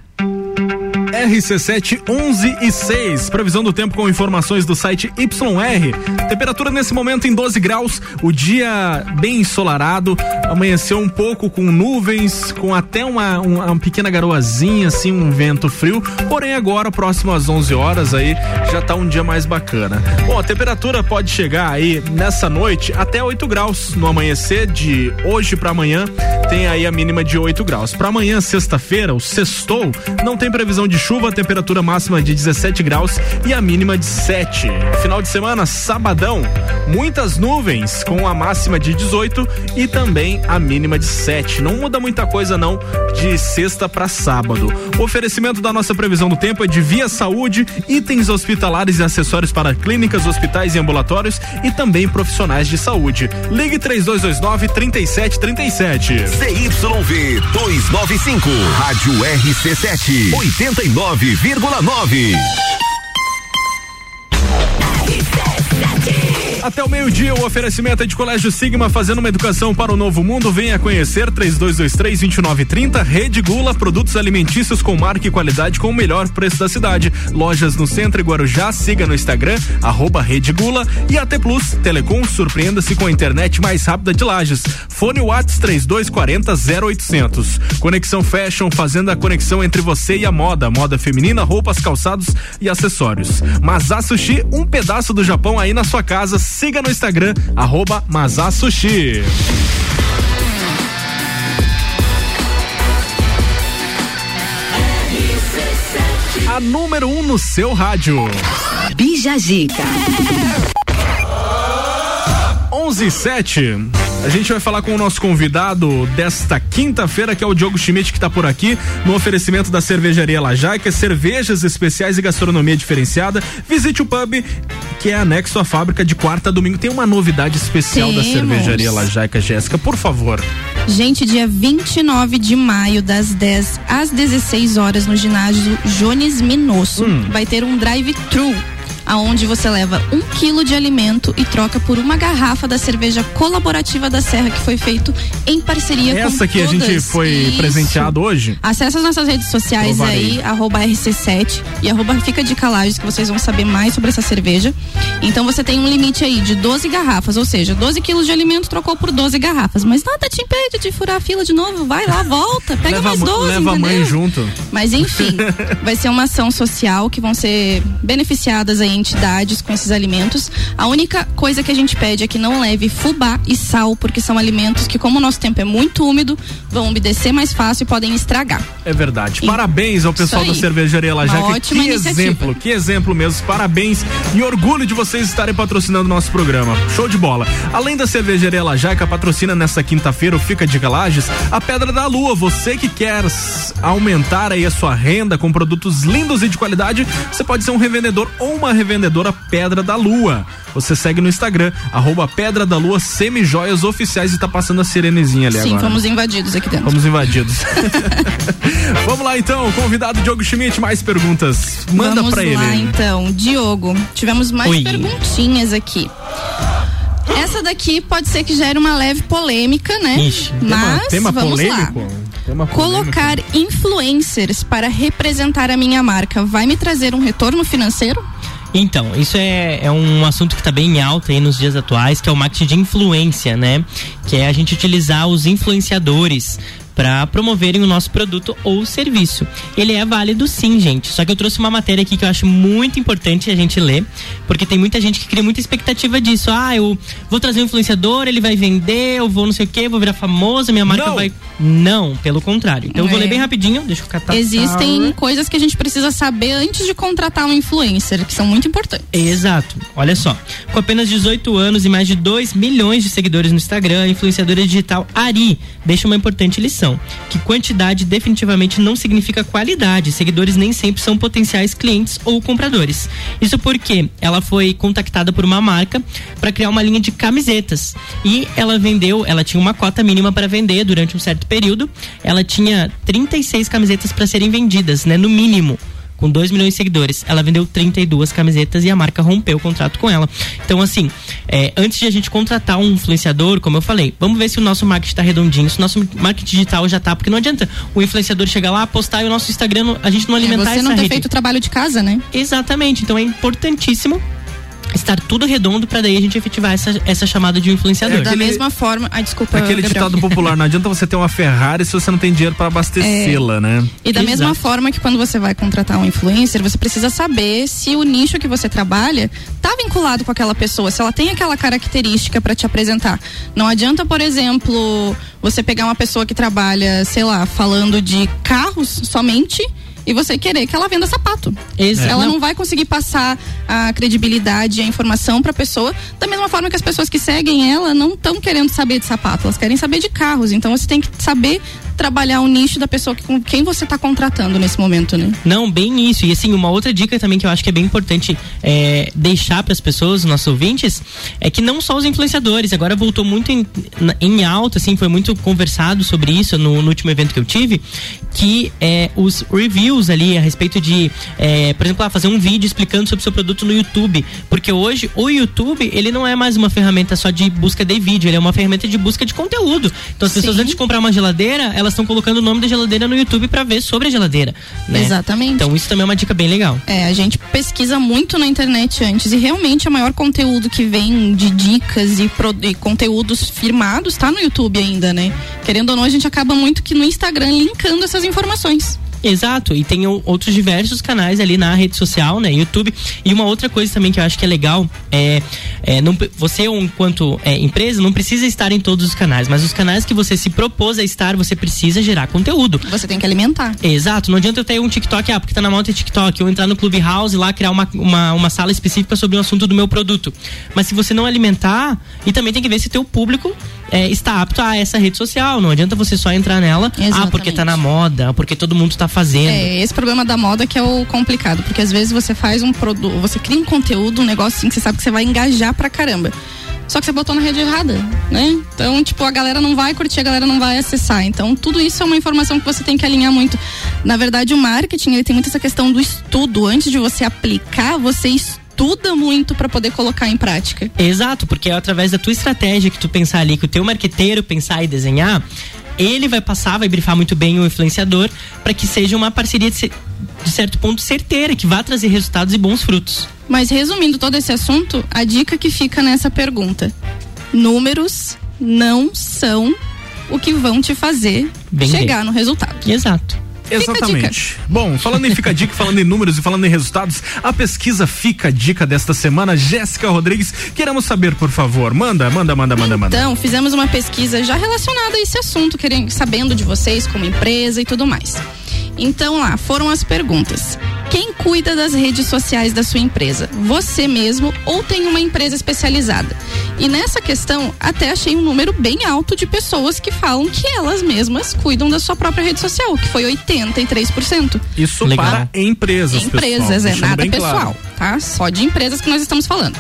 RC7 11 e 6. Previsão do tempo com informações do site YR. Temperatura nesse momento em 12 graus. O dia bem ensolarado. Amanheceu um pouco com nuvens, com até uma, uma, pequena garoazinha, assim, um vento frio. Porém, agora, próximo às 11 horas, aí já tá um dia mais bacana. Bom, a temperatura pode chegar aí nessa noite até 8 graus. No amanhecer de hoje para amanhã, tem aí a mínima de 8 graus. Para amanhã, sexta-feira, o sextou, não tem previsão de chuva, temperatura máxima de 17 graus e a mínima de 7. Final de semana, sabadão, muitas nuvens com a máxima de 18 e também a mínima de 7. Não muda muita coisa não de sexta para sábado. O oferecimento da nossa previsão do tempo é de Via Saúde, itens hospitalares e acessórios para clínicas, hospitais e ambulatórios e também profissionais de saúde. Ligue 3229 3737. CYV 295. Rádio RC7. 89,9. Até o meio-dia, o oferecimento é de Colégio Sigma, fazendo uma educação para o novo mundo. Venha conhecer 3223-2930. Rede Gula, produtos alimentícios com marca e qualidade com o melhor preço da cidade. Lojas no centro e Guarujá. Siga no Instagram, arroba Rede Gula. E AT Plus, Telecom, surpreenda-se com a internet mais rápida de Lages. Fone Whats 3240 0800. Conexão Fashion, fazendo a conexão entre você e a moda. Moda feminina, roupas, calçados e acessórios. Masá Sushi, um pedaço do Japão aí na sua casa. Siga no Instagram, arroba Masá Sushi. A número 1 um no seu rádio. Bija Zica. 11 e 7. A gente vai falar com o nosso convidado desta quinta-feira, que é o Diogo Schmidt, que está por aqui, no oferecimento da Cervejaria Lajaica, cervejas especiais e gastronomia diferenciada. Visite o pub, que é anexo à fábrica de quarta a domingo. Tem uma novidade especial da Temos. Cervejaria Lajaica, Jéssica, por favor. Gente, dia 29 de maio, das 10 às 16 horas, no ginásio Jones Minosso, vai ter um drive-thru. Aonde você leva um quilo de alimento e troca por uma garrafa da cerveja colaborativa da Serra que foi feito em parceria com Essa que a gente todas. foi Isso. presenteado hoje. Acesse as nossas redes sociais Provarei. aí, arroba RC7 e arroba Fica de Calages, que vocês vão saber mais sobre essa cerveja. Então você tem um limite aí de 12 garrafas, ou seja, 12 quilos de alimento trocou por 12 garrafas. Mas nada te impede de furar a fila de novo. Vai lá, volta, pega leva mais a, mãe- 12, leva a mãe entendeu? junto. Mas enfim, vai ser uma ação social que vão ser beneficiadas aí entidades com esses alimentos. A única coisa que a gente pede é que não leve fubá e sal, porque são alimentos que, como o nosso tempo é muito úmido, vão umedecer mais fácil e podem estragar. É verdade. E- Parabéns ao pessoal da. Cervejaria ótima Que iniciativa. exemplo, que exemplo mesmo. Parabéns e orgulho de vocês estarem patrocinando o nosso programa. Show de bola. Além da Cervejaria Lajaica, patrocina nesta quinta-feira o Fica de Galages, a Pedra da Lua. Você que quer aumentar aí a sua renda com produtos lindos e de qualidade, você pode ser um revendedor ou uma revendedora Pedra da Lua. Você segue no Instagram, arroba Pedra da Lua Semijoias Oficiais e tá passando a sirenezinha ali Sim, agora. fomos invadidos aqui dentro. Fomos invadidos. Vamos lá então, convidado Diogo Schmidt, mais perguntas. Manda Vamos pra lá, ele. então. Diogo, tivemos mais Oi. perguntinhas aqui. Essa daqui pode ser que gere uma leve polêmica, né? Ixi, tema- Mas tema vamos polêmico? lá. Tema. Colocar influencers para representar a minha marca vai me trazer um retorno financeiro? Então, isso é, é um assunto que está bem em alta aí nos dias atuais, que é o marketing de influência, né? Que é a gente utilizar os influenciadores para promoverem o nosso produto ou serviço. Ele é válido sim, gente. Só que eu trouxe uma matéria aqui que eu acho muito importante a gente ler, porque tem muita gente que cria muita expectativa disso. Ah, eu vou trazer um influenciador, ele vai vender, eu vou não sei o quê, vou virar famoso, minha marca Não. vai. Não, pelo contrário. Então eu vou É. ler bem rapidinho, deixa eu catar. Existem coisas que a gente precisa saber antes de contratar um influencer, que são muito importantes. Exato. Olha só. Com apenas 18 anos e mais de 2 milhões de seguidores no Instagram, a influenciadora digital Ari deixa uma importante lição: que quantidade definitivamente não significa qualidade. Seguidores nem sempre são potenciais clientes ou compradores. Isso porque ela foi contactada por uma marca para criar uma linha de camisetas e ela vendeu, ela tinha uma cota mínima para vender durante um certo período. Ela tinha 36 camisetas para serem vendidas, né, no mínimo com 2 milhões de seguidores. Ela vendeu 32 camisetas e a marca rompeu o contrato com ela. Então, assim, é, antes de a gente contratar um influenciador, como eu falei, vamos ver se o nosso marketing tá redondinho, se o nosso marketing digital já tá, porque não adianta o influenciador chegar lá, postar e o nosso Instagram, a gente não alimentar É, você essa não ter rede. feito o trabalho de casa, né? Exatamente. Então é importantíssimo estar tudo redondo para daí a gente efetivar essa, essa chamada de um influenciador. da mesma forma. Ai, desculpa. Aquele Gabriel. ditado popular, não adianta você ter uma Ferrari se você não tem dinheiro para abastecê-la, né? E da mesma Exato. forma que quando você vai contratar um influencer, você precisa saber se o nicho que você trabalha tá vinculado com aquela pessoa, se ela tem aquela característica para te apresentar. Não adianta, por exemplo, você pegar uma pessoa que trabalha, sei lá, falando de carros somente e você querer que ela venda sapato. Exato. Ela Não. vai conseguir passar a credibilidade e a informação para a pessoa, da mesma forma que as pessoas que seguem ela não estão querendo saber de sapato, elas querem saber de carros. Então você tem que saber trabalhar o nicho da pessoa que, com quem você está contratando nesse momento, né? Não, bem isso. E assim, uma outra dica também que eu acho que é bem importante é, deixar para as pessoas, os nossos ouvintes, é que não só os influenciadores, agora voltou muito em, em alta, assim, foi muito conversado sobre isso no, no último evento que eu tive, que é, os reviews ali a respeito de, é, por exemplo, ah, fazer um vídeo explicando sobre o seu produto no YouTube. Porque hoje o YouTube, ele não é mais uma ferramenta só de busca de vídeo, ele é uma ferramenta de busca de conteúdo. Então as pessoas Sim. antes de comprar uma geladeira, elas estão colocando o nome da geladeira no YouTube para ver sobre a geladeira. né? Exatamente. Então isso também é uma dica bem legal. É, a gente pesquisa muito na internet antes e realmente o maior conteúdo que vem de dicas e, pro- e conteúdos firmados tá no YouTube ainda, né? Querendo ou não, a gente acaba muito que no Instagram linkando essas informações. Exato, e tem outros diversos canais ali na rede social, né, YouTube. E uma outra coisa também que eu acho que é legal é, é não, você, enquanto é, empresa, não precisa estar em todos os canais, mas os canais que você se propôs a estar, você precisa gerar conteúdo. Você tem que alimentar. Exato, não adianta eu ter um TikTok, ah, porque tá na moda TikTok, ou entrar no Clubhouse e lá criar uma, uma, uma sala específica sobre o assunto do meu produto. Mas se você não alimentar, e também tem que ver se teu público é, está apto a essa rede social. Não adianta você só entrar nela, ah, Exatamente. porque tá na moda, porque todo mundo tá fazendo. É, esse problema da moda que é o complicado, porque às vezes você faz um produto, você cria um conteúdo, um negócio assim que você sabe que você vai engajar pra caramba. Só que você botou na rede errada, né? Então, tipo, a galera não vai curtir, a galera não vai acessar. Então, tudo isso é uma informação que você tem que alinhar muito. Na verdade, o marketing, ele tem muito essa questão do estudo. Antes de você aplicar, você estuda estuda muito para poder colocar em prática. Exato, porque é através da tua estratégia que tu pensar ali, que o teu marqueteiro pensar e desenhar, ele vai passar, vai brifar muito bem o influenciador para que seja uma parceria de, de certo ponto certeira, que vá trazer resultados e bons frutos. Mas resumindo todo esse assunto, a dica que fica nessa pergunta: números não são o que vão te fazer Vender. chegar no resultado. Exato. Exatamente. Bom, falando em Fica a Dica, falando em números e falando em resultados, a pesquisa Fica a Dica desta semana, Jéssica Rodrigues, queremos saber, por favor. Manda, manda, manda, manda, manda. Então, fizemos uma pesquisa já relacionada a esse assunto, querendo, sabendo de vocês como empresa e tudo mais. Então lá, foram as perguntas. Quem cuida das redes sociais da sua empresa? Você mesmo ou tem uma empresa especializada? E nessa questão, até achei um número bem alto de pessoas que falam que elas mesmas cuidam da sua própria rede social, que foi 83%. Isso Legal. para empresas, Empresas, pessoal, é deixando nada pessoal, claro. tá? Só de empresas que nós estamos falando.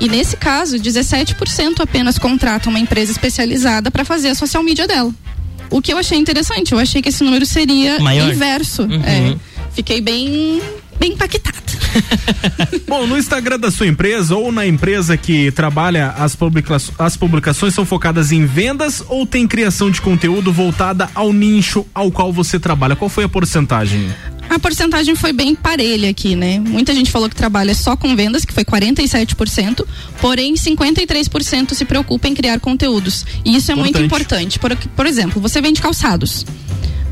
E nesse caso, 17% apenas contratam uma empresa especializada para fazer a social media dela. O que eu achei interessante, eu achei que esse número seria Maior. inverso. Uhum. É, fiquei bem, bem impactada. Bom, no Instagram da sua empresa ou na empresa que trabalha, as, publica as publicações são focadas em vendas ou tem criação de conteúdo voltada ao nicho ao qual você trabalha? Qual foi a porcentagem? A porcentagem foi bem parelha aqui, né? Muita gente falou que trabalha só com vendas, que foi 47%, porém 53% se preocupa em criar conteúdos. E isso é muito importante. Por, por exemplo, você vende calçados.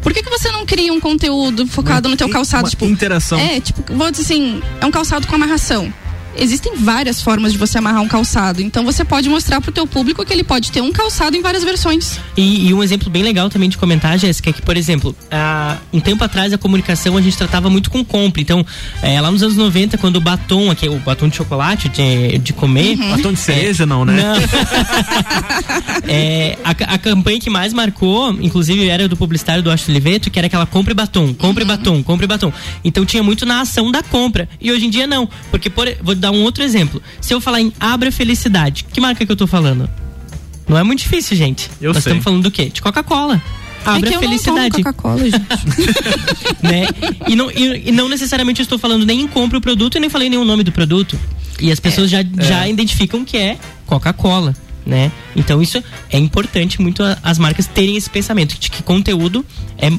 Por que, que você não cria um conteúdo focado Uma no teu calçado? uma tipo, interação. É, tipo, vou dizer assim, é um calçado com amarração. Existem várias formas de você amarrar um calçado. Então você pode mostrar pro teu público que ele pode ter um calçado em várias versões. E, e um exemplo bem legal também de comentar, Jéssica, é que, por exemplo, há um tempo atrás a comunicação a gente tratava muito com compra. Então, é, lá nos anos 90, quando o batom, aqui, o batom de chocolate, de, de comer. Batom de cereja, não, né? É, a, a campanha que mais marcou, inclusive, era do publicitário do Astro Oliveto, que era aquela compre batom, compre batom, compre batom. Então tinha muito na ação da compra. E hoje em dia não. Porque, por, vou dar um outro exemplo. Se eu falar em Abra Felicidade, que marca que eu tô falando? Não é muito difícil, gente. Eu Nós sei. estamos falando do quê? De Coca-Cola. Abra é que eu Felicidade. Coca-Cola, gente. né? E não, e, e não necessariamente eu estou falando nem em compra o produto e nem falei nenhum nome do produto. E as pessoas já, já identificam que é Coca-Cola. Né? Então isso é importante muito as marcas terem esse pensamento de que conteúdo é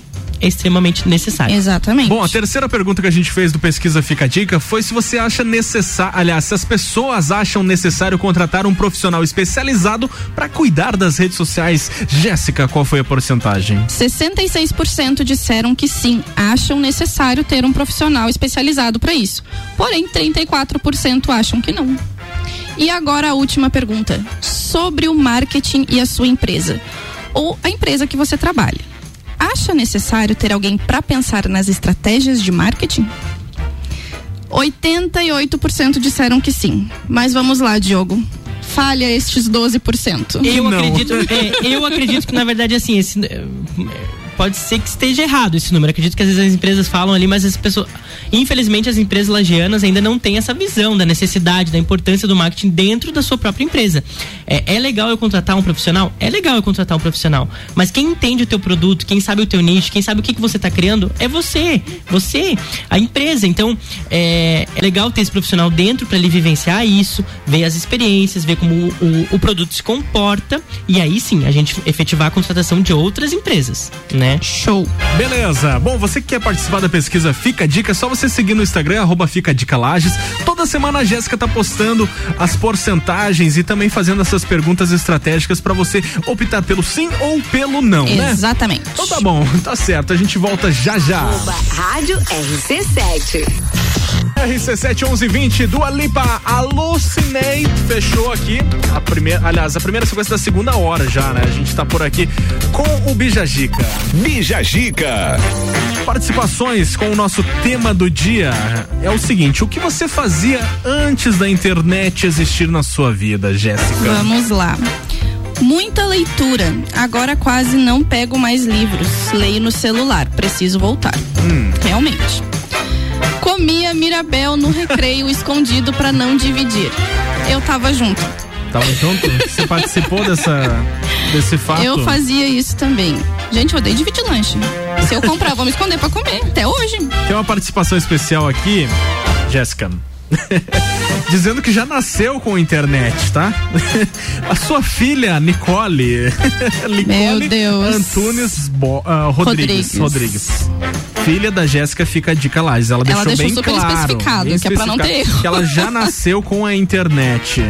extremamente necessário. Exatamente. Bom, a terceira pergunta que a gente fez do Pesquisa Fica a Dica foi se você acha necessário, aliás, se as pessoas acham necessário contratar um profissional especializado para cuidar das redes sociais. Jéssica, qual foi a porcentagem? 66% disseram que sim, acham necessário ter um profissional especializado para isso. Porém, 34% acham que não. E agora a última pergunta: sobre o marketing e a sua empresa, ou a empresa que você trabalha. Acha necessário ter alguém para pensar nas estratégias de marketing? 88% disseram que sim. Mas vamos lá, Diogo. Falha estes 12%. Eu acredito, é, eu acredito que na verdade assim, esse, é, pode ser que esteja errado esse número. Acredito que às vezes as empresas falam ali, mas as pessoas, infelizmente as empresas lagianas ainda não têm essa visão da necessidade, da importância do marketing dentro da sua própria empresa. É, é legal eu contratar um profissional? É legal eu contratar um profissional, mas quem entende o teu produto, quem sabe o teu nicho, quem sabe o que, que você está criando, é você, você, a empresa. Então é, é legal ter esse profissional dentro para ele vivenciar isso, ver as experiências, ver como o, o- o produto se comporta e aí sim a gente efetivar a contratação de outras empresas, né? Show. Beleza. Bom, você que quer participar da pesquisa Fica a Dica, é só você seguir no Instagram, arroba Fica a Dica Lages. Toda semana a Jéssica tá postando as porcentagens e também fazendo essas perguntas estratégicas para você optar pelo sim ou pelo não, né? Exatamente. Então tá bom, tá certo. A gente volta já já. Rádio RC7. RC7 1120 Dua Lipa Alucinei fechou aqui a primeira, aliás, a primeira sequência da segunda hora já, né? A gente tá por aqui com o Bijagica. Bijagica. Participações com o nosso tema do dia é o seguinte: o que você fazia antes da internet existir na sua vida, Jéssica? Vamos lá. Muita leitura. Agora quase não pego mais livros. Leio no celular. Preciso voltar. Hum. Realmente. Comia Mirabel no recreio escondido pra não dividir. Eu tava junto. Tava junto? Você participou dessa, desse fato? Eu fazia isso também. Gente, eu odeio dividir lanche. Se eu comprar, vou me esconder pra comer. Até hoje. Tem uma participação especial aqui, Jéssica. Dizendo que já nasceu com internet, tá? A sua filha, Nicole. Nicole Meu Deus. Antunes Bo- ah, Rodrigues. Rodrigues. Rodrigues. Filha da Jéssica fica a dica lá. Ela deixou, deixou bem super claro. especificado, bem que é pra não ter especificado, erro. Que ela já nasceu com a internet.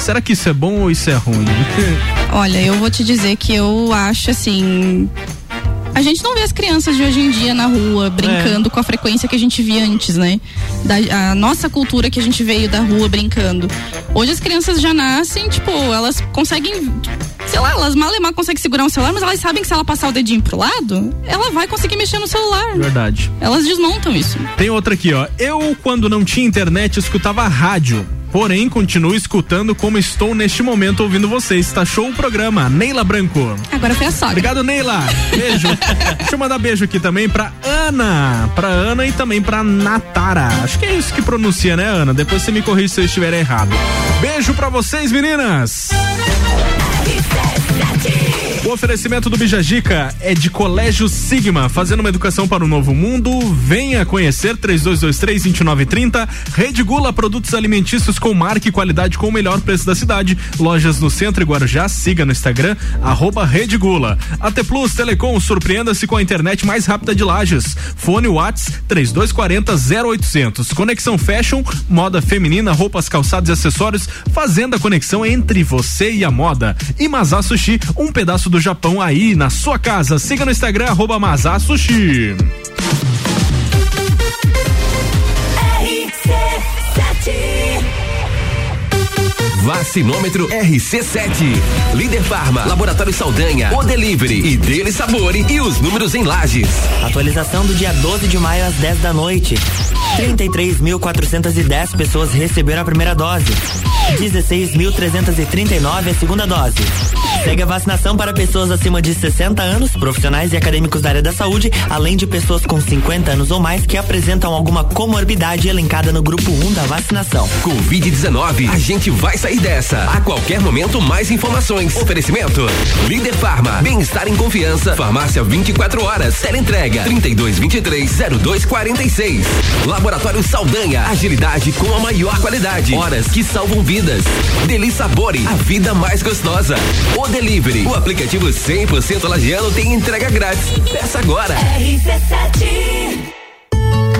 Será que isso é bom ou isso é ruim? Olha, eu vou te dizer que eu acho assim. A gente não vê as crianças de hoje em dia na rua brincando com a frequência que a gente via antes, né? Da, a nossa cultura que a gente veio da rua brincando. Hoje as crianças já nascem, tipo, elas conseguem. Sei lá, elas mal e mal conseguem segurar um celular, mas elas sabem que se ela passar o dedinho pro lado, ela vai conseguir mexer no celular. Verdade. Elas desmontam isso. Tem outra aqui, ó. Eu, quando não tinha internet, escutava rádio. Porém, continuo escutando como estou neste momento ouvindo vocês. Tá show o programa. Neila Branco. Agora foi a sogra. Obrigado, Neila. Beijo. Deixa eu mandar beijo aqui também pra Ana. Pra Ana e também pra Natara. Acho que é isso que pronuncia, né, Ana? Depois você me corrige se eu estiver errado. Beijo pra vocês, meninas. O oferecimento do Bijagica é de Colégio Sigma, fazendo uma educação para o novo mundo. Venha conhecer 3223-2930. Rede Gula, produtos alimentícios com marca e qualidade com o melhor preço da cidade. Lojas no centro e Guarujá. Siga no Instagram, arroba Rede Gula. AT Plus Telecom, surpreenda-se com a internet mais rápida de Lages. Fone Whats 3240 0800. Conexão Fashion, moda feminina, roupas, calçados e acessórios, fazendo a conexão entre você e a moda. E Mazá Sushi, um pedaço do Japão aí na sua casa. Siga no Instagram, arroba Mazá Sushi. Vacinômetro RC7. Líder Farma, Laboratório Saldanha, O Delivery e Dele Sabore e os números em lajes. Atualização do dia 12 de maio às 10 da noite. 33.410 pessoas receberam a primeira dose. 16.339 a segunda dose. Segue a vacinação para pessoas acima de 60 anos, profissionais e acadêmicos da área da saúde, além de pessoas com 50 anos ou mais que apresentam alguma comorbidade elencada no grupo 1 da vacinação. Covid-19, a gente vai sair dessa. A qualquer momento, mais informações. Oferecimento: Líder Farma, bem-estar em confiança. Farmácia 24 horas. Teleentrega 3223-0246. Laboratório Saldanha, agilidade com a maior qualidade. Horas que salvam vidas. Deli Sabore, a vida mais gostosa. O Delivery, o aplicativo 100% lagiano tem entrega grátis. Peça agora.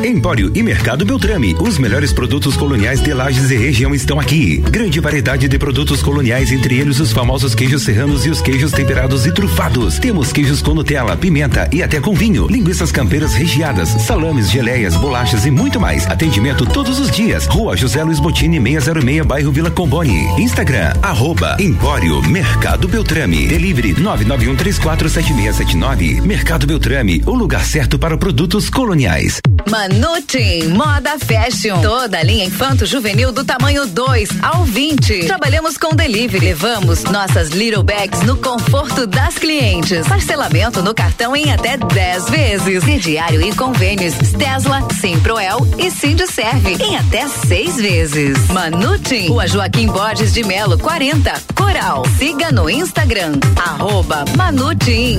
Empório e Mercado Beltrame. Os melhores produtos coloniais de Lages e região estão aqui. Grande variedade de produtos coloniais, entre eles os famosos queijos serranos e os queijos temperados e trufados. Temos queijos com Nutella, pimenta e até com vinho. Linguiças campeiras recheadas, salames, geleias, bolachas e muito mais. Atendimento todos os dias. Rua José Luiz Botini, 606, bairro Vila Comboni. Instagram, arroba Empório Mercado Beltrame. Delivery 991347679. Mercado Beltrame, o lugar certo para produtos coloniais. Manutim Moda Fashion. Toda a linha infanto juvenil do tamanho 2 ao 20. Trabalhamos com delivery. Levamos nossas little bags no conforto das clientes. Parcelamento no cartão em até 10 vezes. Crediário e convênios Tesla, Simproel e Sindserve em até 6 vezes. Manutim, Rua Joaquim Borges de Melo 40, Coral. Siga no Instagram, arroba Manutim.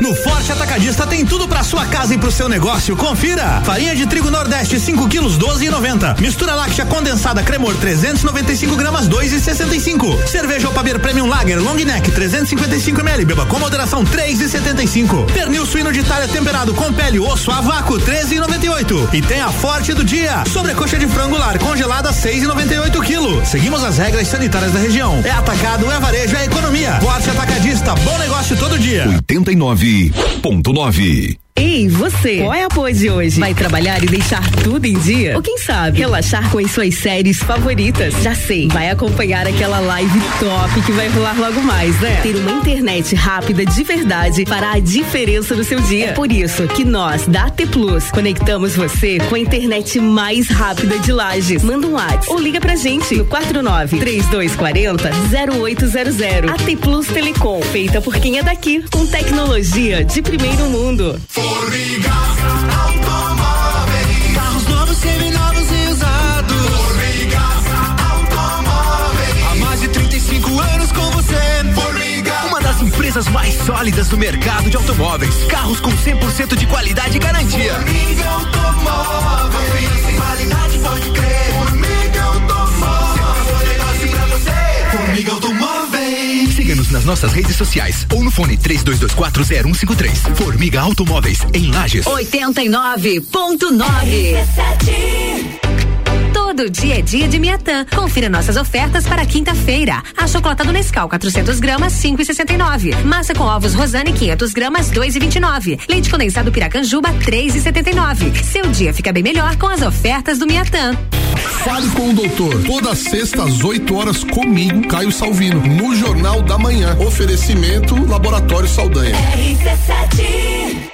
No Forte Atacadista tem tudo pra sua casa e pro seu negócio. Confira. Farinha de trigo Nordeste 5 quilos 12,90. Mistura láctea condensada Cremor 395 gramas 2,65. Cerveja Opaber Premium Lager Long Neck 355 ml. Beba com moderação 3,75. Pernil suíno de talha temperado com pele osso a vácuo 13,98. E tem a Forte do dia. Sobrecoxa de frango lar congelada 6,98 quilo. Seguimos as regras sanitárias da região. É atacado, é varejo, é economia. Forte Atacadista. Bom negócio todo dia. 89.9. Ei, você, qual é a pose de hoje? Vai trabalhar e deixar tudo em dia? Ou quem sabe, relaxar com as suas séries favoritas? Já sei, vai acompanhar aquela live top que vai rolar logo mais, né? Ter uma internet rápida de verdade fará a diferença no seu dia. É por isso que nós, da AT Plus, conectamos você com a internet mais rápida de Lages. Manda um WhatsApp ou liga pra gente no 49 3240 0800. AT Plus Telecom, feita por quem é daqui, com tecnologia de primeiro mundo. Formiga Automóveis. Carros novos, seminovos e usados. Formiga Automóveis. Há mais de 35 anos com você. Formiga. Uma das empresas mais sólidas do mercado de automóveis. Carros com 100% de qualidade e garantia. Formiga Automóveis. Siga-nos nas nossas redes sociais ou no fone 32240153. Formiga Automóveis, em Lages. 89.9 Todo dia é dia de Miatã. Confira nossas ofertas para quinta-feira. A chocolate Nescau 400 gramas 5,69. Massa com ovos Rosane 500 gramas 2,29. Leite condensado Piracanjuba 3,79. Seu dia fica bem melhor com as ofertas do Miatã. Fale com o doutor. Toda sexta às 8 horas comigo, Caio Salvino, no Jornal da Manhã. Oferecimento Laboratório Saldanha. RC7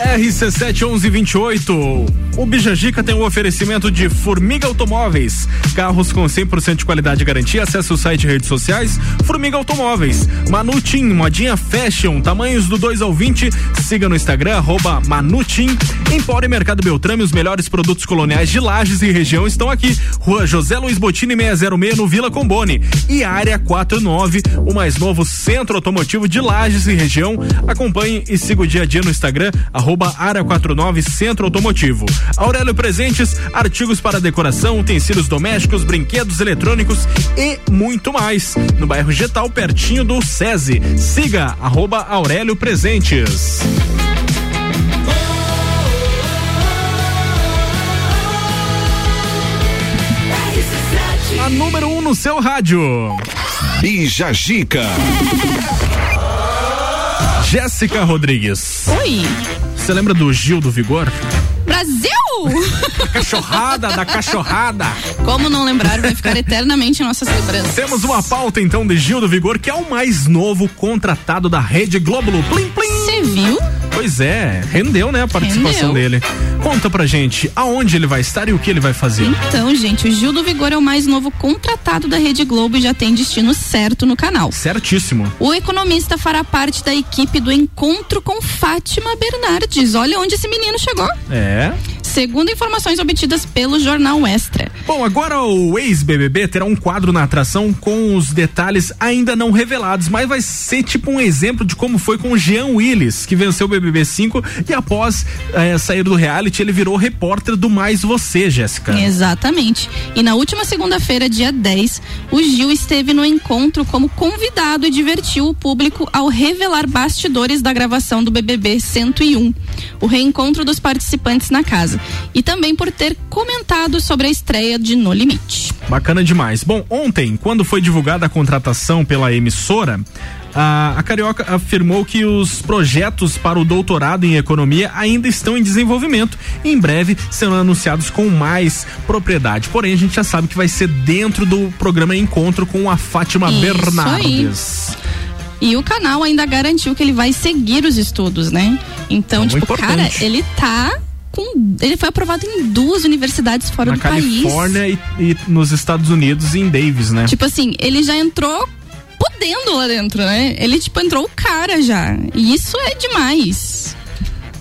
RC7 1128. O Bijagica tem o um oferecimento de Formiga Automóveis. Carros com 100% de qualidade e garantia. Acesse o site e redes sociais. Formiga Automóveis. Manutim, modinha fashion. Tamanhos do 2 ao 20. Siga no Instagram, arroba Manutim. Empório e Mercado Beltrame. Os melhores produtos coloniais de Lages e região estão aqui. Rua José Luiz Botini 606 no Vila Combone. E Área 49, o mais novo centro automotivo de Lages e região. Acompanhe e siga o dia a dia no Instagram, arroba Área 49 Centro Automotivo. Aurélio Presentes, artigos para decoração, utensílios domésticos, brinquedos eletrônicos e muito mais. No bairro Getal, pertinho do SESI. Siga arroba Aurélio Presentes. A número 1 um no seu rádio. Bija Gica. Jéssica Rodrigues. Oi. Você lembra do Gil do Vigor? Brasil! Da cachorrada, da cachorrada. Como não lembrar, vai ficar eternamente em nossas lembranças. Temos uma pauta então de Gil do Vigor, que é o mais novo contratado da Rede Globo. Plim, plim. Você viu? Pois é, rendeu, né, a participação Rendeu. dele. Conta pra gente aonde ele vai estar e o que ele vai fazer. Então, gente, o Gil do Vigor é o mais novo contratado da Rede Globo e já tem destino certo no canal. Certíssimo. O economista fará parte da equipe do encontro com Fátima Bernardes. Olha onde esse menino chegou. É. Segundo informações obtidas pelo jornal Extra. Bom, agora o ex-BBB terá um quadro na atração com os detalhes ainda não revelados, mas vai ser tipo um exemplo de como foi com o Jean Willis, que venceu o BBB 5 e após eh, sair do reality ele virou repórter do Mais Você, Jéssica. Exatamente. E na última segunda-feira, dia 10, o Gil esteve no encontro como convidado e divertiu o público ao revelar bastidores da gravação do BBB 101, o reencontro dos participantes na casa. E também por ter comentado sobre a estreia de No Limite. Bacana demais. Bom, ontem, quando foi divulgada a contratação pela emissora, a, a Carioca afirmou que os projetos para o doutorado em economia ainda estão em desenvolvimento e em breve serão anunciados com mais propriedade. Porém, a gente já sabe que vai ser dentro do programa Encontro com a Fátima Isso Bernardes. E o canal ainda garantiu que ele vai seguir os estudos, né? Então, Então, tipo, importante. cara, ele tá com. Ele foi aprovado em duas universidades fora Na do país. Califórnia e, e nos Estados Unidos e em Davis, né? Tipo assim, ele já entrou podendo lá dentro, né? Ele, tipo, entrou o cara já. E isso é demais.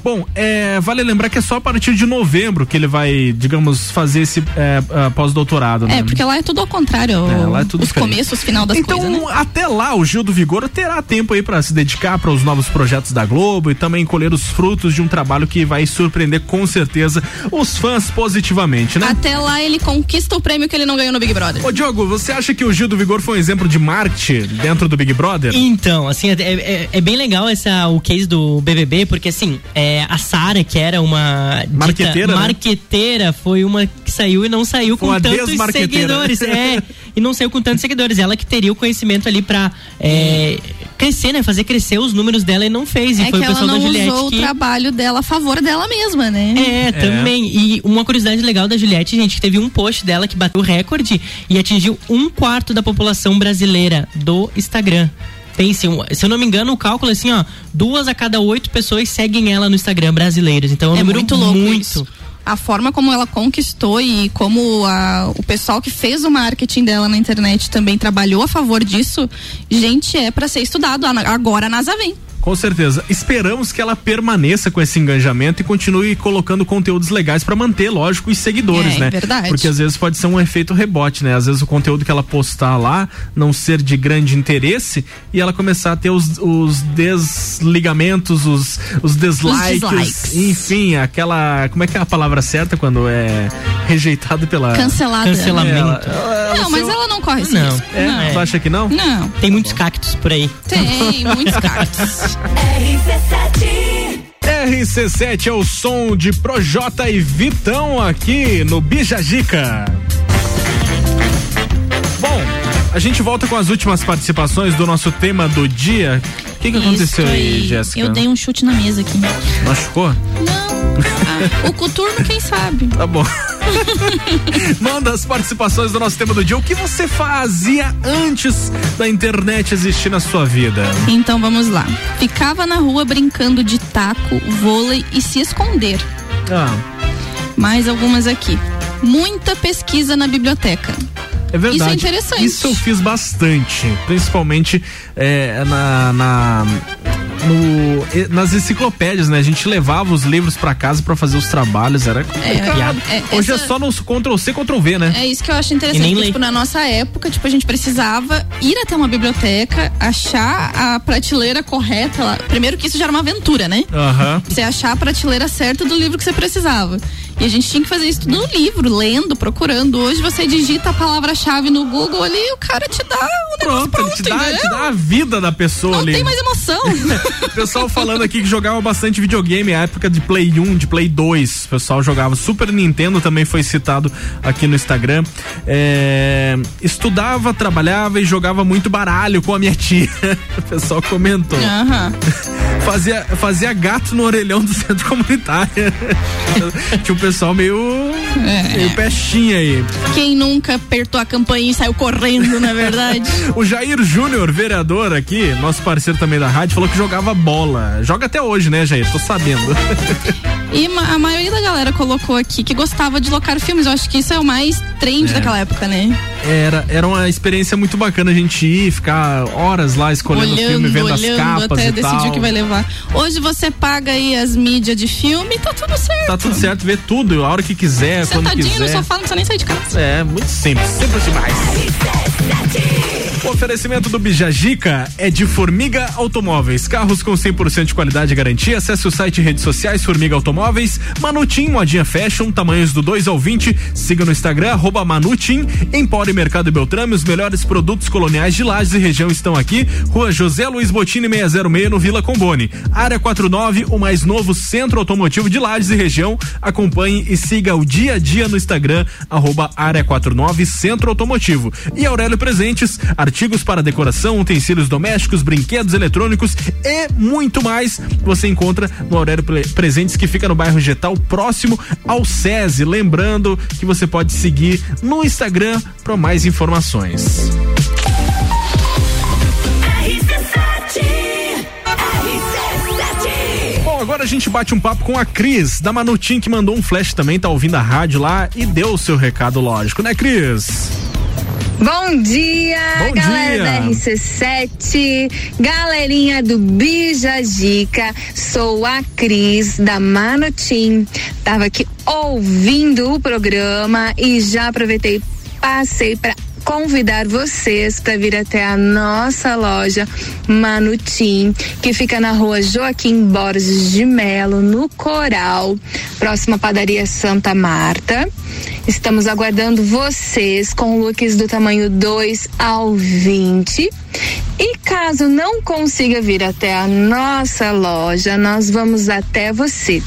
Bom, é, vale lembrar que é só a partir de novembro que ele vai, digamos, fazer esse é, é, pós-doutorado. É, né? porque lá é tudo ao contrário. É, lá é tudo os diferente. começos, final das então, coisas, né? até lá, o Gil do Vigor terá tempo aí pra se dedicar para os novos projetos da Globo e também colher os frutos de um trabalho que vai surpreender com certeza os fãs positivamente, né? Até lá ele conquista o prêmio que ele não ganhou no Big Brother. Ô Diogo, você acha que o Gil do Vigor foi um exemplo de marketing dentro do Big Brother? Então, assim, é, é- é bem legal essa, o case do BBB, porque assim, é, a Sara, que era uma dita Marqueteira, né? marqueteira, foi uma que saiu e não saiu Foi com uma tantos desmarqueteira. seguidores. É, e não saiu com tantos seguidores. Ela que teria o conhecimento ali pra é, crescer, né? Fazer crescer os números dela e não fez. E É foi que o ela pessoal não da Juliette usou que. o trabalho dela a favor dela mesma, né? É, também. E uma curiosidade legal da Juliette, gente, que teve um post dela que bateu o recorde e atingiu um quarto da população brasileira do Instagram. Um- se eu não me engano, o cálculo é assim, ó, duas a cada oito pessoas seguem ela no Instagram brasileiros. Então é um É número muito louco muito. isso. A forma como ela conquistou e como a- o pessoal que fez o marketing dela na internet também trabalhou a favor disso, gente, é pra ser estudado. Agora a NASA vem. Com certeza. Esperamos que ela permaneça com esse engajamento e continue colocando conteúdos legais pra manter, lógico, os seguidores, É, né? verdade. Porque às vezes pode ser um efeito rebote, né? Às vezes o conteúdo que ela postar lá não ser de grande interesse e ela começar a ter os, os desligamentos, os, os dislikes, dislikes. enfim, aquela. Como é que é a palavra certa quando é rejeitado pela. Cancelada. Cancelamento. Ela- não, mas ela não corre esse Não. risco. É? Não. Tu acha que não? Não. Tem muitos cactos por aí. Tem muitos cartos. RC7 é o som de Projota e Vitão aqui no Bijagica. Bom, a gente volta com as últimas participações do nosso tema do dia. O que, que aconteceu aí, Jéssica? Eu dei um chute na mesa aqui. Machucou? O coturno, quem sabe? Tá bom. Manda as participações do nosso tema do dia. O que você fazia antes da internet existir na sua vida? Então vamos lá. Ficava na rua brincando de taco, vôlei e se esconder. Ah, Mais algumas aqui. Muita pesquisa na biblioteca. é verdade. Isso é interessante. Isso eu fiz bastante. Principalmente é, na. na no- nas enciclopédias, né? A gente levava os livros pra casa pra fazer os trabalhos, era complicado. é, Hoje essa- é só no Ctrl C, Ctrl V, né? É isso que eu acho interessante. porque, tipo, na nossa época, tipo, a gente precisava ir até uma biblioteca, achar a prateleira correta lá. Primeiro que isso já era uma aventura, né? Aham. Você achar a prateleira certa do livro que você precisava. E a gente tinha que fazer isso no livro, lendo, procurando. Hoje você digita a palavra-chave no Google ali e o cara te dá o negócio Pronto, ele te dá, te dá a vida da pessoa Não ali. tem mais emoção. Pessoal falando aqui que jogava bastante videogame, a época de Play 1, de Play 2. O pessoal jogava. Super Nintendo também foi citado aqui no Instagram. É, estudava, trabalhava e jogava muito baralho com a minha tia. O pessoal comentou. Aham. Fazia, fazia gato no orelhão do centro comunitário. Tinha um pessoal meio, É. meio pestinha aí. Quem nunca apertou a campainha e saiu correndo, na verdade? O Jair Júnior, vereador aqui, nosso parceiro também da rádio, falou que jogava bola. Joga até hoje, né, Jair? Tô sabendo. E ma- a maioria da galera colocou aqui que gostava de locar filmes. Eu acho que isso é o mais trend É. daquela época, né? Era, era uma experiência muito bacana a gente ir, ficar horas lá escolhendo o filme, vendo as capas até e decidir tal. o que vai levar. Hoje você paga aí as mídias de filme e tá tudo certo. Tá tudo certo, vê tudo, a hora que quiser, quando Sentadinho no quiser. sofá, não precisa nem sair de casa. É, muito simples, simples demais. Oferecimento do Bijagica é de Formiga Automóveis. Carros com 100% de qualidade e garantia. Acesse o site e redes sociais Formiga Automóveis. Manutim, modinha fashion, tamanhos do 2 ao 20. Siga no Instagram, arroba Manutim. Empório Mercado Beltrame, os melhores produtos coloniais de Lages e região estão aqui. Rua José Luiz Botini 606, no Vila Combone. Área 49, o mais novo centro automotivo de Lages e região. Acompanhe e siga o dia a dia no Instagram, arroba Área 49 Centro Automotivo. E Aurélio Presentes, artigos para decoração, utensílios domésticos, brinquedos eletrônicos e muito mais. Você encontra no Aurélio Pre- Presentes, que fica no bairro Getal, próximo ao SESI. Lembrando que você pode seguir no Instagram para mais informações. Agora a gente bate um papo com a Cris, da Manutim, que mandou um flash também, tá ouvindo a rádio lá e deu o seu recado, lógico, né, Cris? Bom dia, Bom galera dia. da RC7, galerinha do Bija Dica. Sou a Cris da Manutim. Tava aqui ouvindo o programa e já aproveitei, passei para convidar vocês para vir até a nossa loja Manutim, que fica na rua Joaquim Borges de Melo, no Coral, próxima padaria Santa Marta. Estamos aguardando vocês com looks do tamanho 2 ao 20. E caso não consiga vir até a nossa loja, nós vamos até você.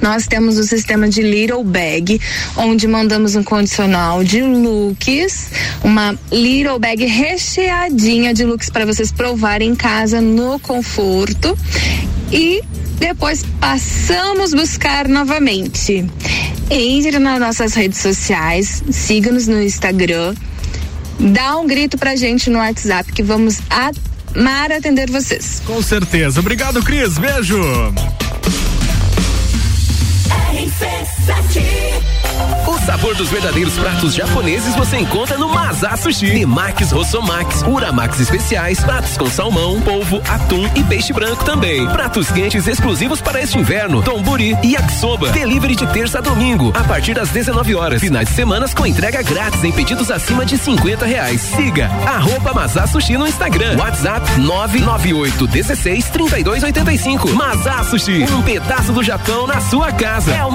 Nós temos o sistema de Little Bag, onde mandamos um condicional de looks, uma Little Bag recheadinha de looks para vocês provarem em casa no conforto. E depois passamos buscar novamente. Entre nas nossas redes sociais, siga-nos no Instagram, dá um grito pra gente no WhatsApp que vamos amar atender vocês. Com certeza. Obrigado, Cris. Beijo. O sabor dos verdadeiros pratos japoneses você encontra no Mazá Sushi. Temakis Rossomax, Uramax especiais, pratos com salmão, polvo, atum e peixe branco também. Pratos quentes exclusivos para este inverno, tomburi e yakisoba. Delivery de terça a domingo, a partir das 19 horas. Finais de semanas com entrega grátis em pedidos acima de 50 reais. Siga arroba Mazá Sushi no Instagram. WhatsApp 998 16 32 85. Mazá Sushi, um pedaço do Japão na sua casa. É o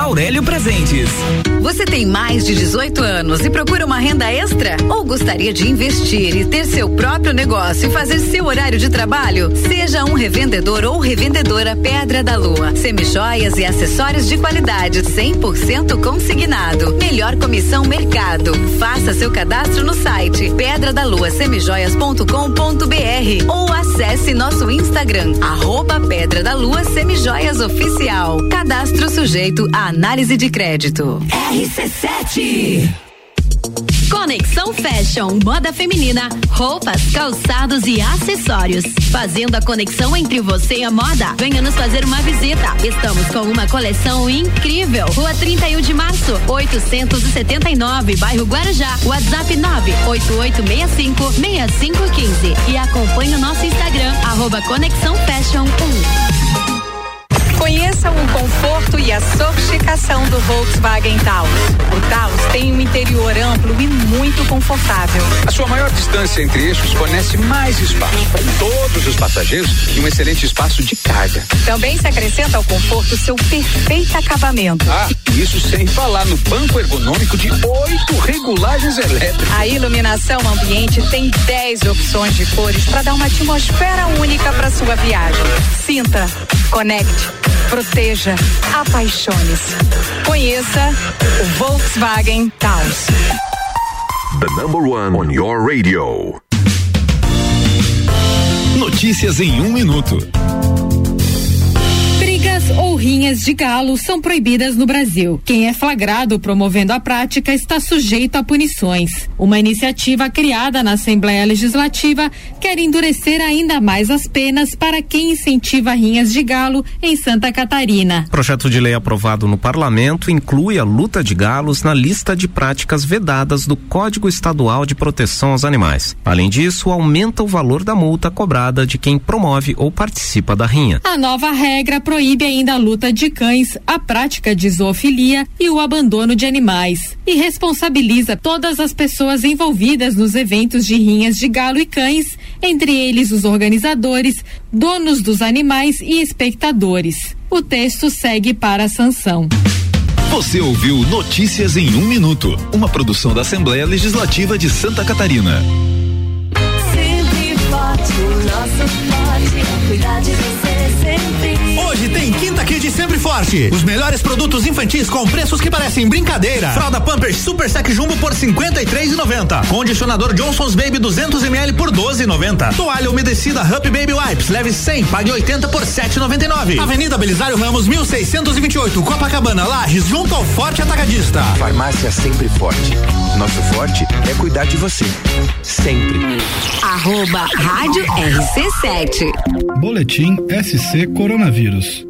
Aurélio Presentes. Você tem mais de 18 anos e procura uma renda extra? Ou gostaria de investir e ter seu próprio negócio e fazer seu horário de trabalho? Seja um revendedor ou revendedora Pedra da Lua. Semijoias e acessórios de qualidade 100% consignado. Melhor comissão mercado. Faça seu cadastro no site pedradaluasemijoias.com.br ou acesse nosso Instagram arroba Pedra da Lua Semijoias Oficial. Cadastro sujeito à análise de crédito. RC7 Conexão Fashion, moda feminina, roupas, calçados e acessórios. Fazendo a conexão entre você e a moda. Venha nos fazer uma visita. Estamos com uma coleção incrível. Rua 31 de março, 879, bairro Guarujá. WhatsApp 98865 6515. E acompanhe o nosso Instagram, arroba Conexão Fashion 1. Conheça o conforto e a sofisticação do Volkswagen Taos. O Taos tem um interior amplo e muito confortável. A sua maior distância entre eixos fornece mais espaço para todos os passageiros e um excelente espaço de carga. Também se acrescenta ao conforto seu perfeito acabamento. Ah, isso sem falar no banco ergonômico de oito regulagens elétricas. A iluminação ambiente tem 10 opções de cores para dar uma atmosfera única para sua viagem. Sinta, conecte, proteja, apaixone-se. Conheça o Volkswagen Taos. The number one on your radio. Notícias em um minuto. Brigas ou rinhas de galo são proibidas no Brasil. Quem é flagrado promovendo a prática está sujeito a punições. Uma iniciativa criada na Assembleia Legislativa quer endurecer ainda mais as penas para quem incentiva rinhas de galo em Santa Catarina. Projeto de lei aprovado no parlamento inclui a luta de galos na lista de práticas vedadas do Código Estadual de Proteção aos Animais. Além disso, aumenta o valor da multa cobrada de quem promove ou participa da rinha. A nova regra proíbe ainda a luta de cães, a prática de zoofilia e o abandono de animais. E responsabiliza todas as pessoas envolvidas nos eventos de rinhas de galo e cães, entre eles os organizadores, donos dos animais e espectadores. O texto segue para a sanção. Você ouviu Notícias em um minuto, uma produção da Assembleia Legislativa de Santa Catarina. Sempre forte, o nosso forte é cuidar de você Sempre forte. Os melhores produtos infantis com preços que parecem brincadeira. Fralda Pampers Super Sec Jumbo por 53,90. Condicionador Johnson's Baby 200 ml por 12,90. Toalha umedecida Happy Baby Wipes leve 100, pague 80 por 7,99. Avenida Belisário Ramos 1628, Copacabana, Lages, junto ao Forte Atacadista. Farmácia sempre forte. Nosso forte é cuidar de você. Sempre. Arroba Rádio RC7. Boletim SC Coronavírus.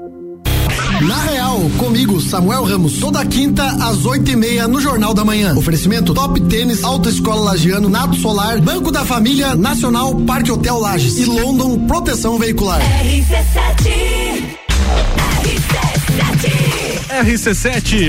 Na Real, comigo, Samuel Ramos, toda quinta às oito e meia no Jornal da Manhã. Oferecimento Top Tênis, Autoescola Lagiano, Nato Solar, Banco da Família, Nacional, Parque Hotel Lages e London Proteção Veicular. RC7,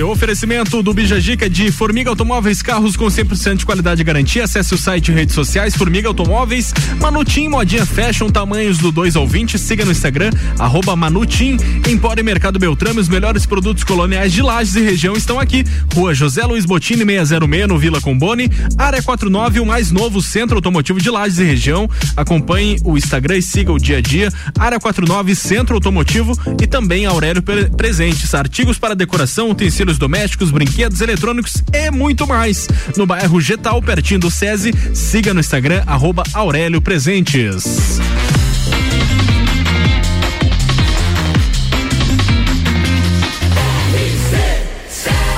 oferecimento do Bijagica de Formiga Automóveis, carros com 100% de qualidade e garantia. Acesse o site e redes sociais Formiga Automóveis, Manutim Modinha Fashion, tamanhos do 2 ao 20. Siga no Instagram, arroba Manutim. Empório Mercado Beltrame, os melhores produtos coloniais de Lages e região estão aqui. Rua José Luiz Botini 606, no Vila Combone. Área 49, o mais novo centro automotivo de Lages e região. Acompanhe o Instagram e siga o dia a dia. Área 49, Centro Automotivo e também Aurélio Pre- Presentes, artigos para decoração, utensílios domésticos, brinquedos eletrônicos e muito mais. No bairro Getal, pertinho do SESI, siga no Instagram, arroba Aurélio Presentes.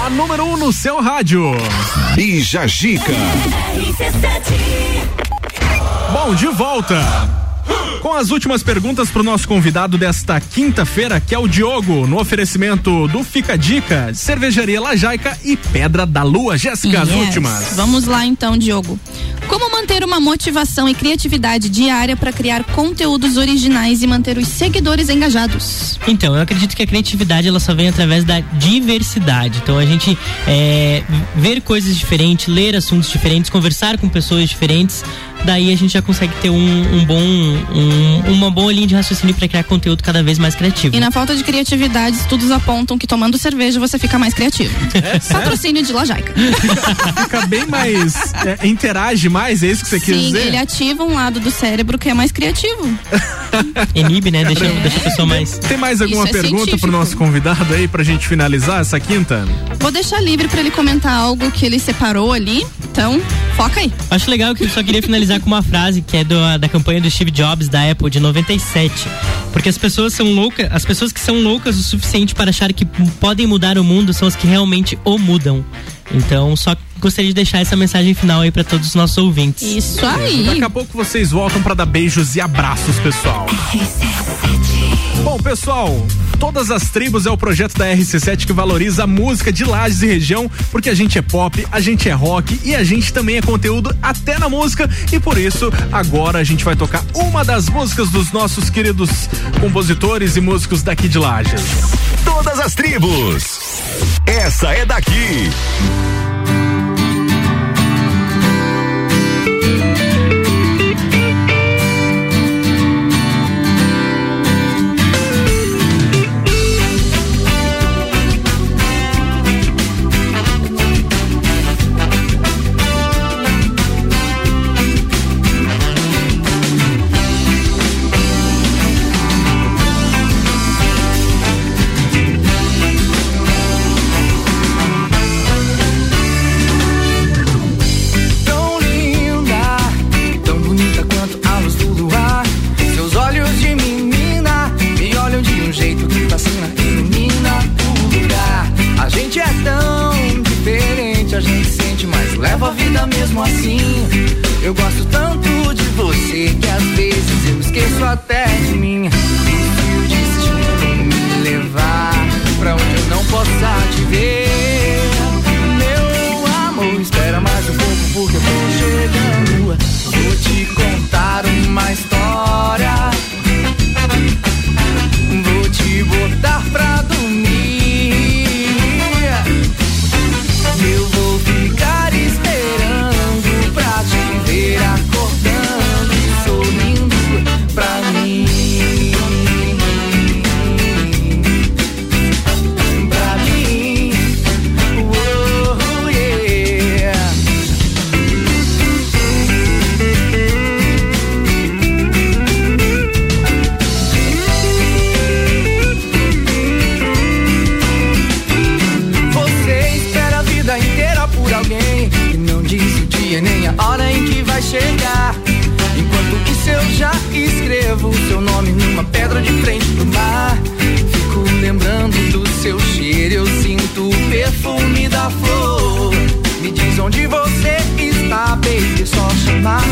A número 1 um no seu rádio. Bija Gica. Bom, de volta. Com as últimas perguntas para o nosso convidado desta quinta-feira, que é o Diogo, no oferecimento do Fica Dica, Cervejaria Lajaica e Pedra da Lua. Jéssica, as Yes. últimas. Vamos lá então, Diogo. Como manter uma motivação e criatividade diária para criar conteúdos originais e manter os seguidores engajados? Então, eu acredito que a criatividade ela só vem através da diversidade. Então, a gente é, ver coisas diferentes, ler assuntos diferentes, conversar com pessoas diferentes, daí a gente já consegue ter um, um bom, um- uma boa linha de raciocínio para criar conteúdo cada vez mais criativo. E na falta de criatividade, estudos apontam que tomando cerveja você fica mais criativo. É Patrocínio de Lajaica. Fica bem mais. é, interage mais, é isso que você quis Sim, dizer? ele ativa um lado do cérebro que é mais criativo. Inibe, né? Deixa, deixa a pessoa mais. Tem mais alguma Isso é pergunta científico. pro nosso convidado aí pra gente finalizar essa quinta? Vou deixar livre para ele comentar algo que ele separou ali. Então, foca aí. Acho legal que eu só queria finalizar com uma frase que é do- da campanha do Steve Jobs da Apple de 97. Porque as pessoas são loucas, as pessoas que são loucas o suficiente para achar que podem mudar o mundo são as que realmente o mudam. Então, só gostaria de deixar essa mensagem final aí para todos os nossos ouvintes. Isso Daqui a pouco vocês voltam pra dar beijos e abraços, pessoal. Bom, pessoal, Todas as Tribos é o projeto da RC7 que valoriza a música de Lages e região, porque a gente é pop, a gente é rock e a gente também é conteúdo até na música. E por isso, agora a gente vai tocar uma das músicas dos nossos queridos compositores e músicos daqui de Lages. Todas as tribos. Essa é daqui. Leva a vida mesmo assim. Eu gosto tanto de você que às vezes eu esqueço até de mim. E o destino me levar pra onde eu não possa te ver. É só chamar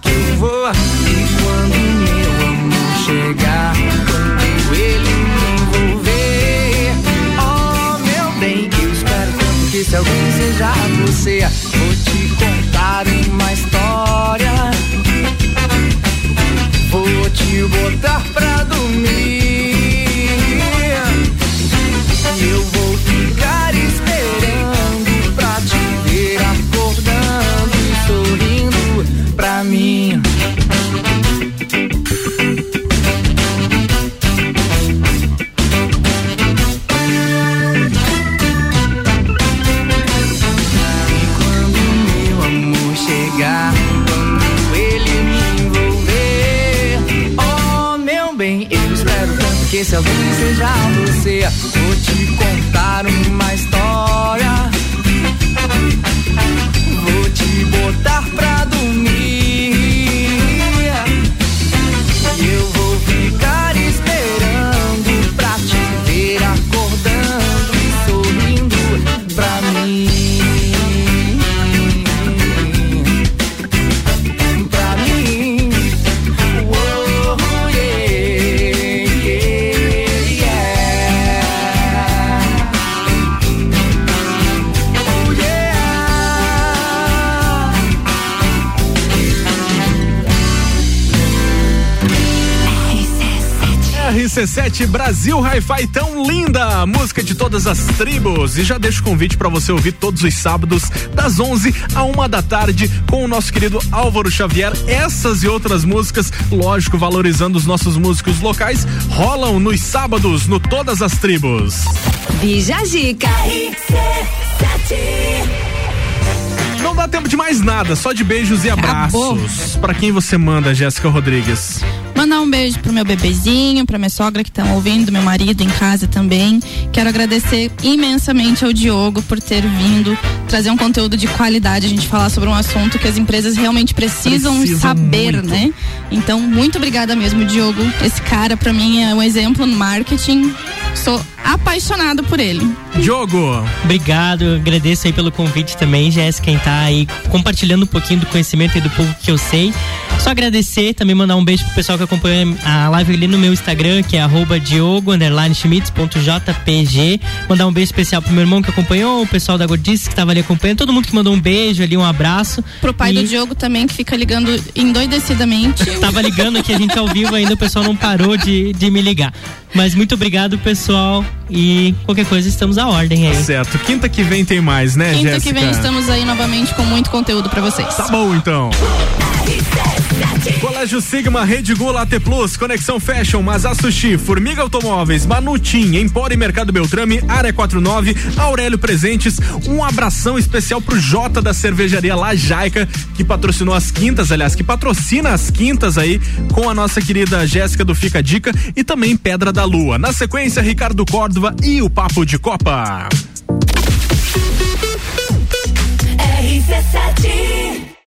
que eu vou. E quando meu amor chegar, quando ele me envolver, oh meu bem, eu espero tanto que se alguém seja você, vou te contar uma história. Vou te botar pra dormir. Eu que esse alguém seja você. Vou te contar uma história, RC7 Brasil Hi-Fi tão linda, música de todas as tribos. E já deixo o convite para você ouvir todos os sábados, das 11 a uma da tarde, com o nosso querido Álvaro Xavier. Essas e outras músicas, lógico, valorizando os nossos músicos locais, rolam nos sábados no Todas as Tribos. Bija Zica. Não dá tempo de mais nada, só de beijos e abraços. Para quem você manda, Jéssica Rodrigues? Mandar um beijo pro meu bebezinho, pra minha sogra que estão ouvindo, meu marido em casa também. Quero agradecer imensamente ao Diogo por ter vindo trazer um conteúdo de qualidade, a gente falar sobre um assunto que as empresas realmente precisam, Precisam saber, muito. né? Então, muito obrigada mesmo, Diogo. Esse cara pra mim é um exemplo no marketing. Sou apaixonado por ele. Diogo. Obrigado, agradeço aí pelo convite também, Jéssica, quem tá aí compartilhando um pouquinho do conhecimento e do pouco que eu sei. Só agradecer, também mandar um beijo pro pessoal que acompanha a live ali no meu Instagram, que é arroba Diogo, underline schmitz.jpg. Mandar um beijo especial pro meu irmão que acompanhou, o pessoal da Gordice que tava ali acompanhando, todo mundo que mandou um beijo ali, um abraço. Pro pai E- do Diogo também, que fica ligando endoidecidamente. Tava ligando aqui, a gente ao vivo ainda, o pessoal não parou de, de me ligar. Mas muito obrigado, pessoal. E qualquer coisa, estamos à ordem aí. Certo. Quinta que vem tem mais, né, Quinta Jéssica? que vem estamos aí novamente com muito conteúdo pra vocês. Tá bom, então. Colégio Sigma, Rede Gula, AT Plus, Conexão Fashion, Mazá Sushi, Formiga Automóveis, Manutim, Empório e Mercado Beltrame, Área 49, Aurélio Presentes. Um abração especial pro Jota da Cervejaria Lajaica, que patrocinou as quintas, aliás, que patrocina as quintas aí com a nossa querida Jéssica do Fica Dica e também Pedra da Lua. Na sequência, Ricardo Córdova e o Papo de Copa. RC7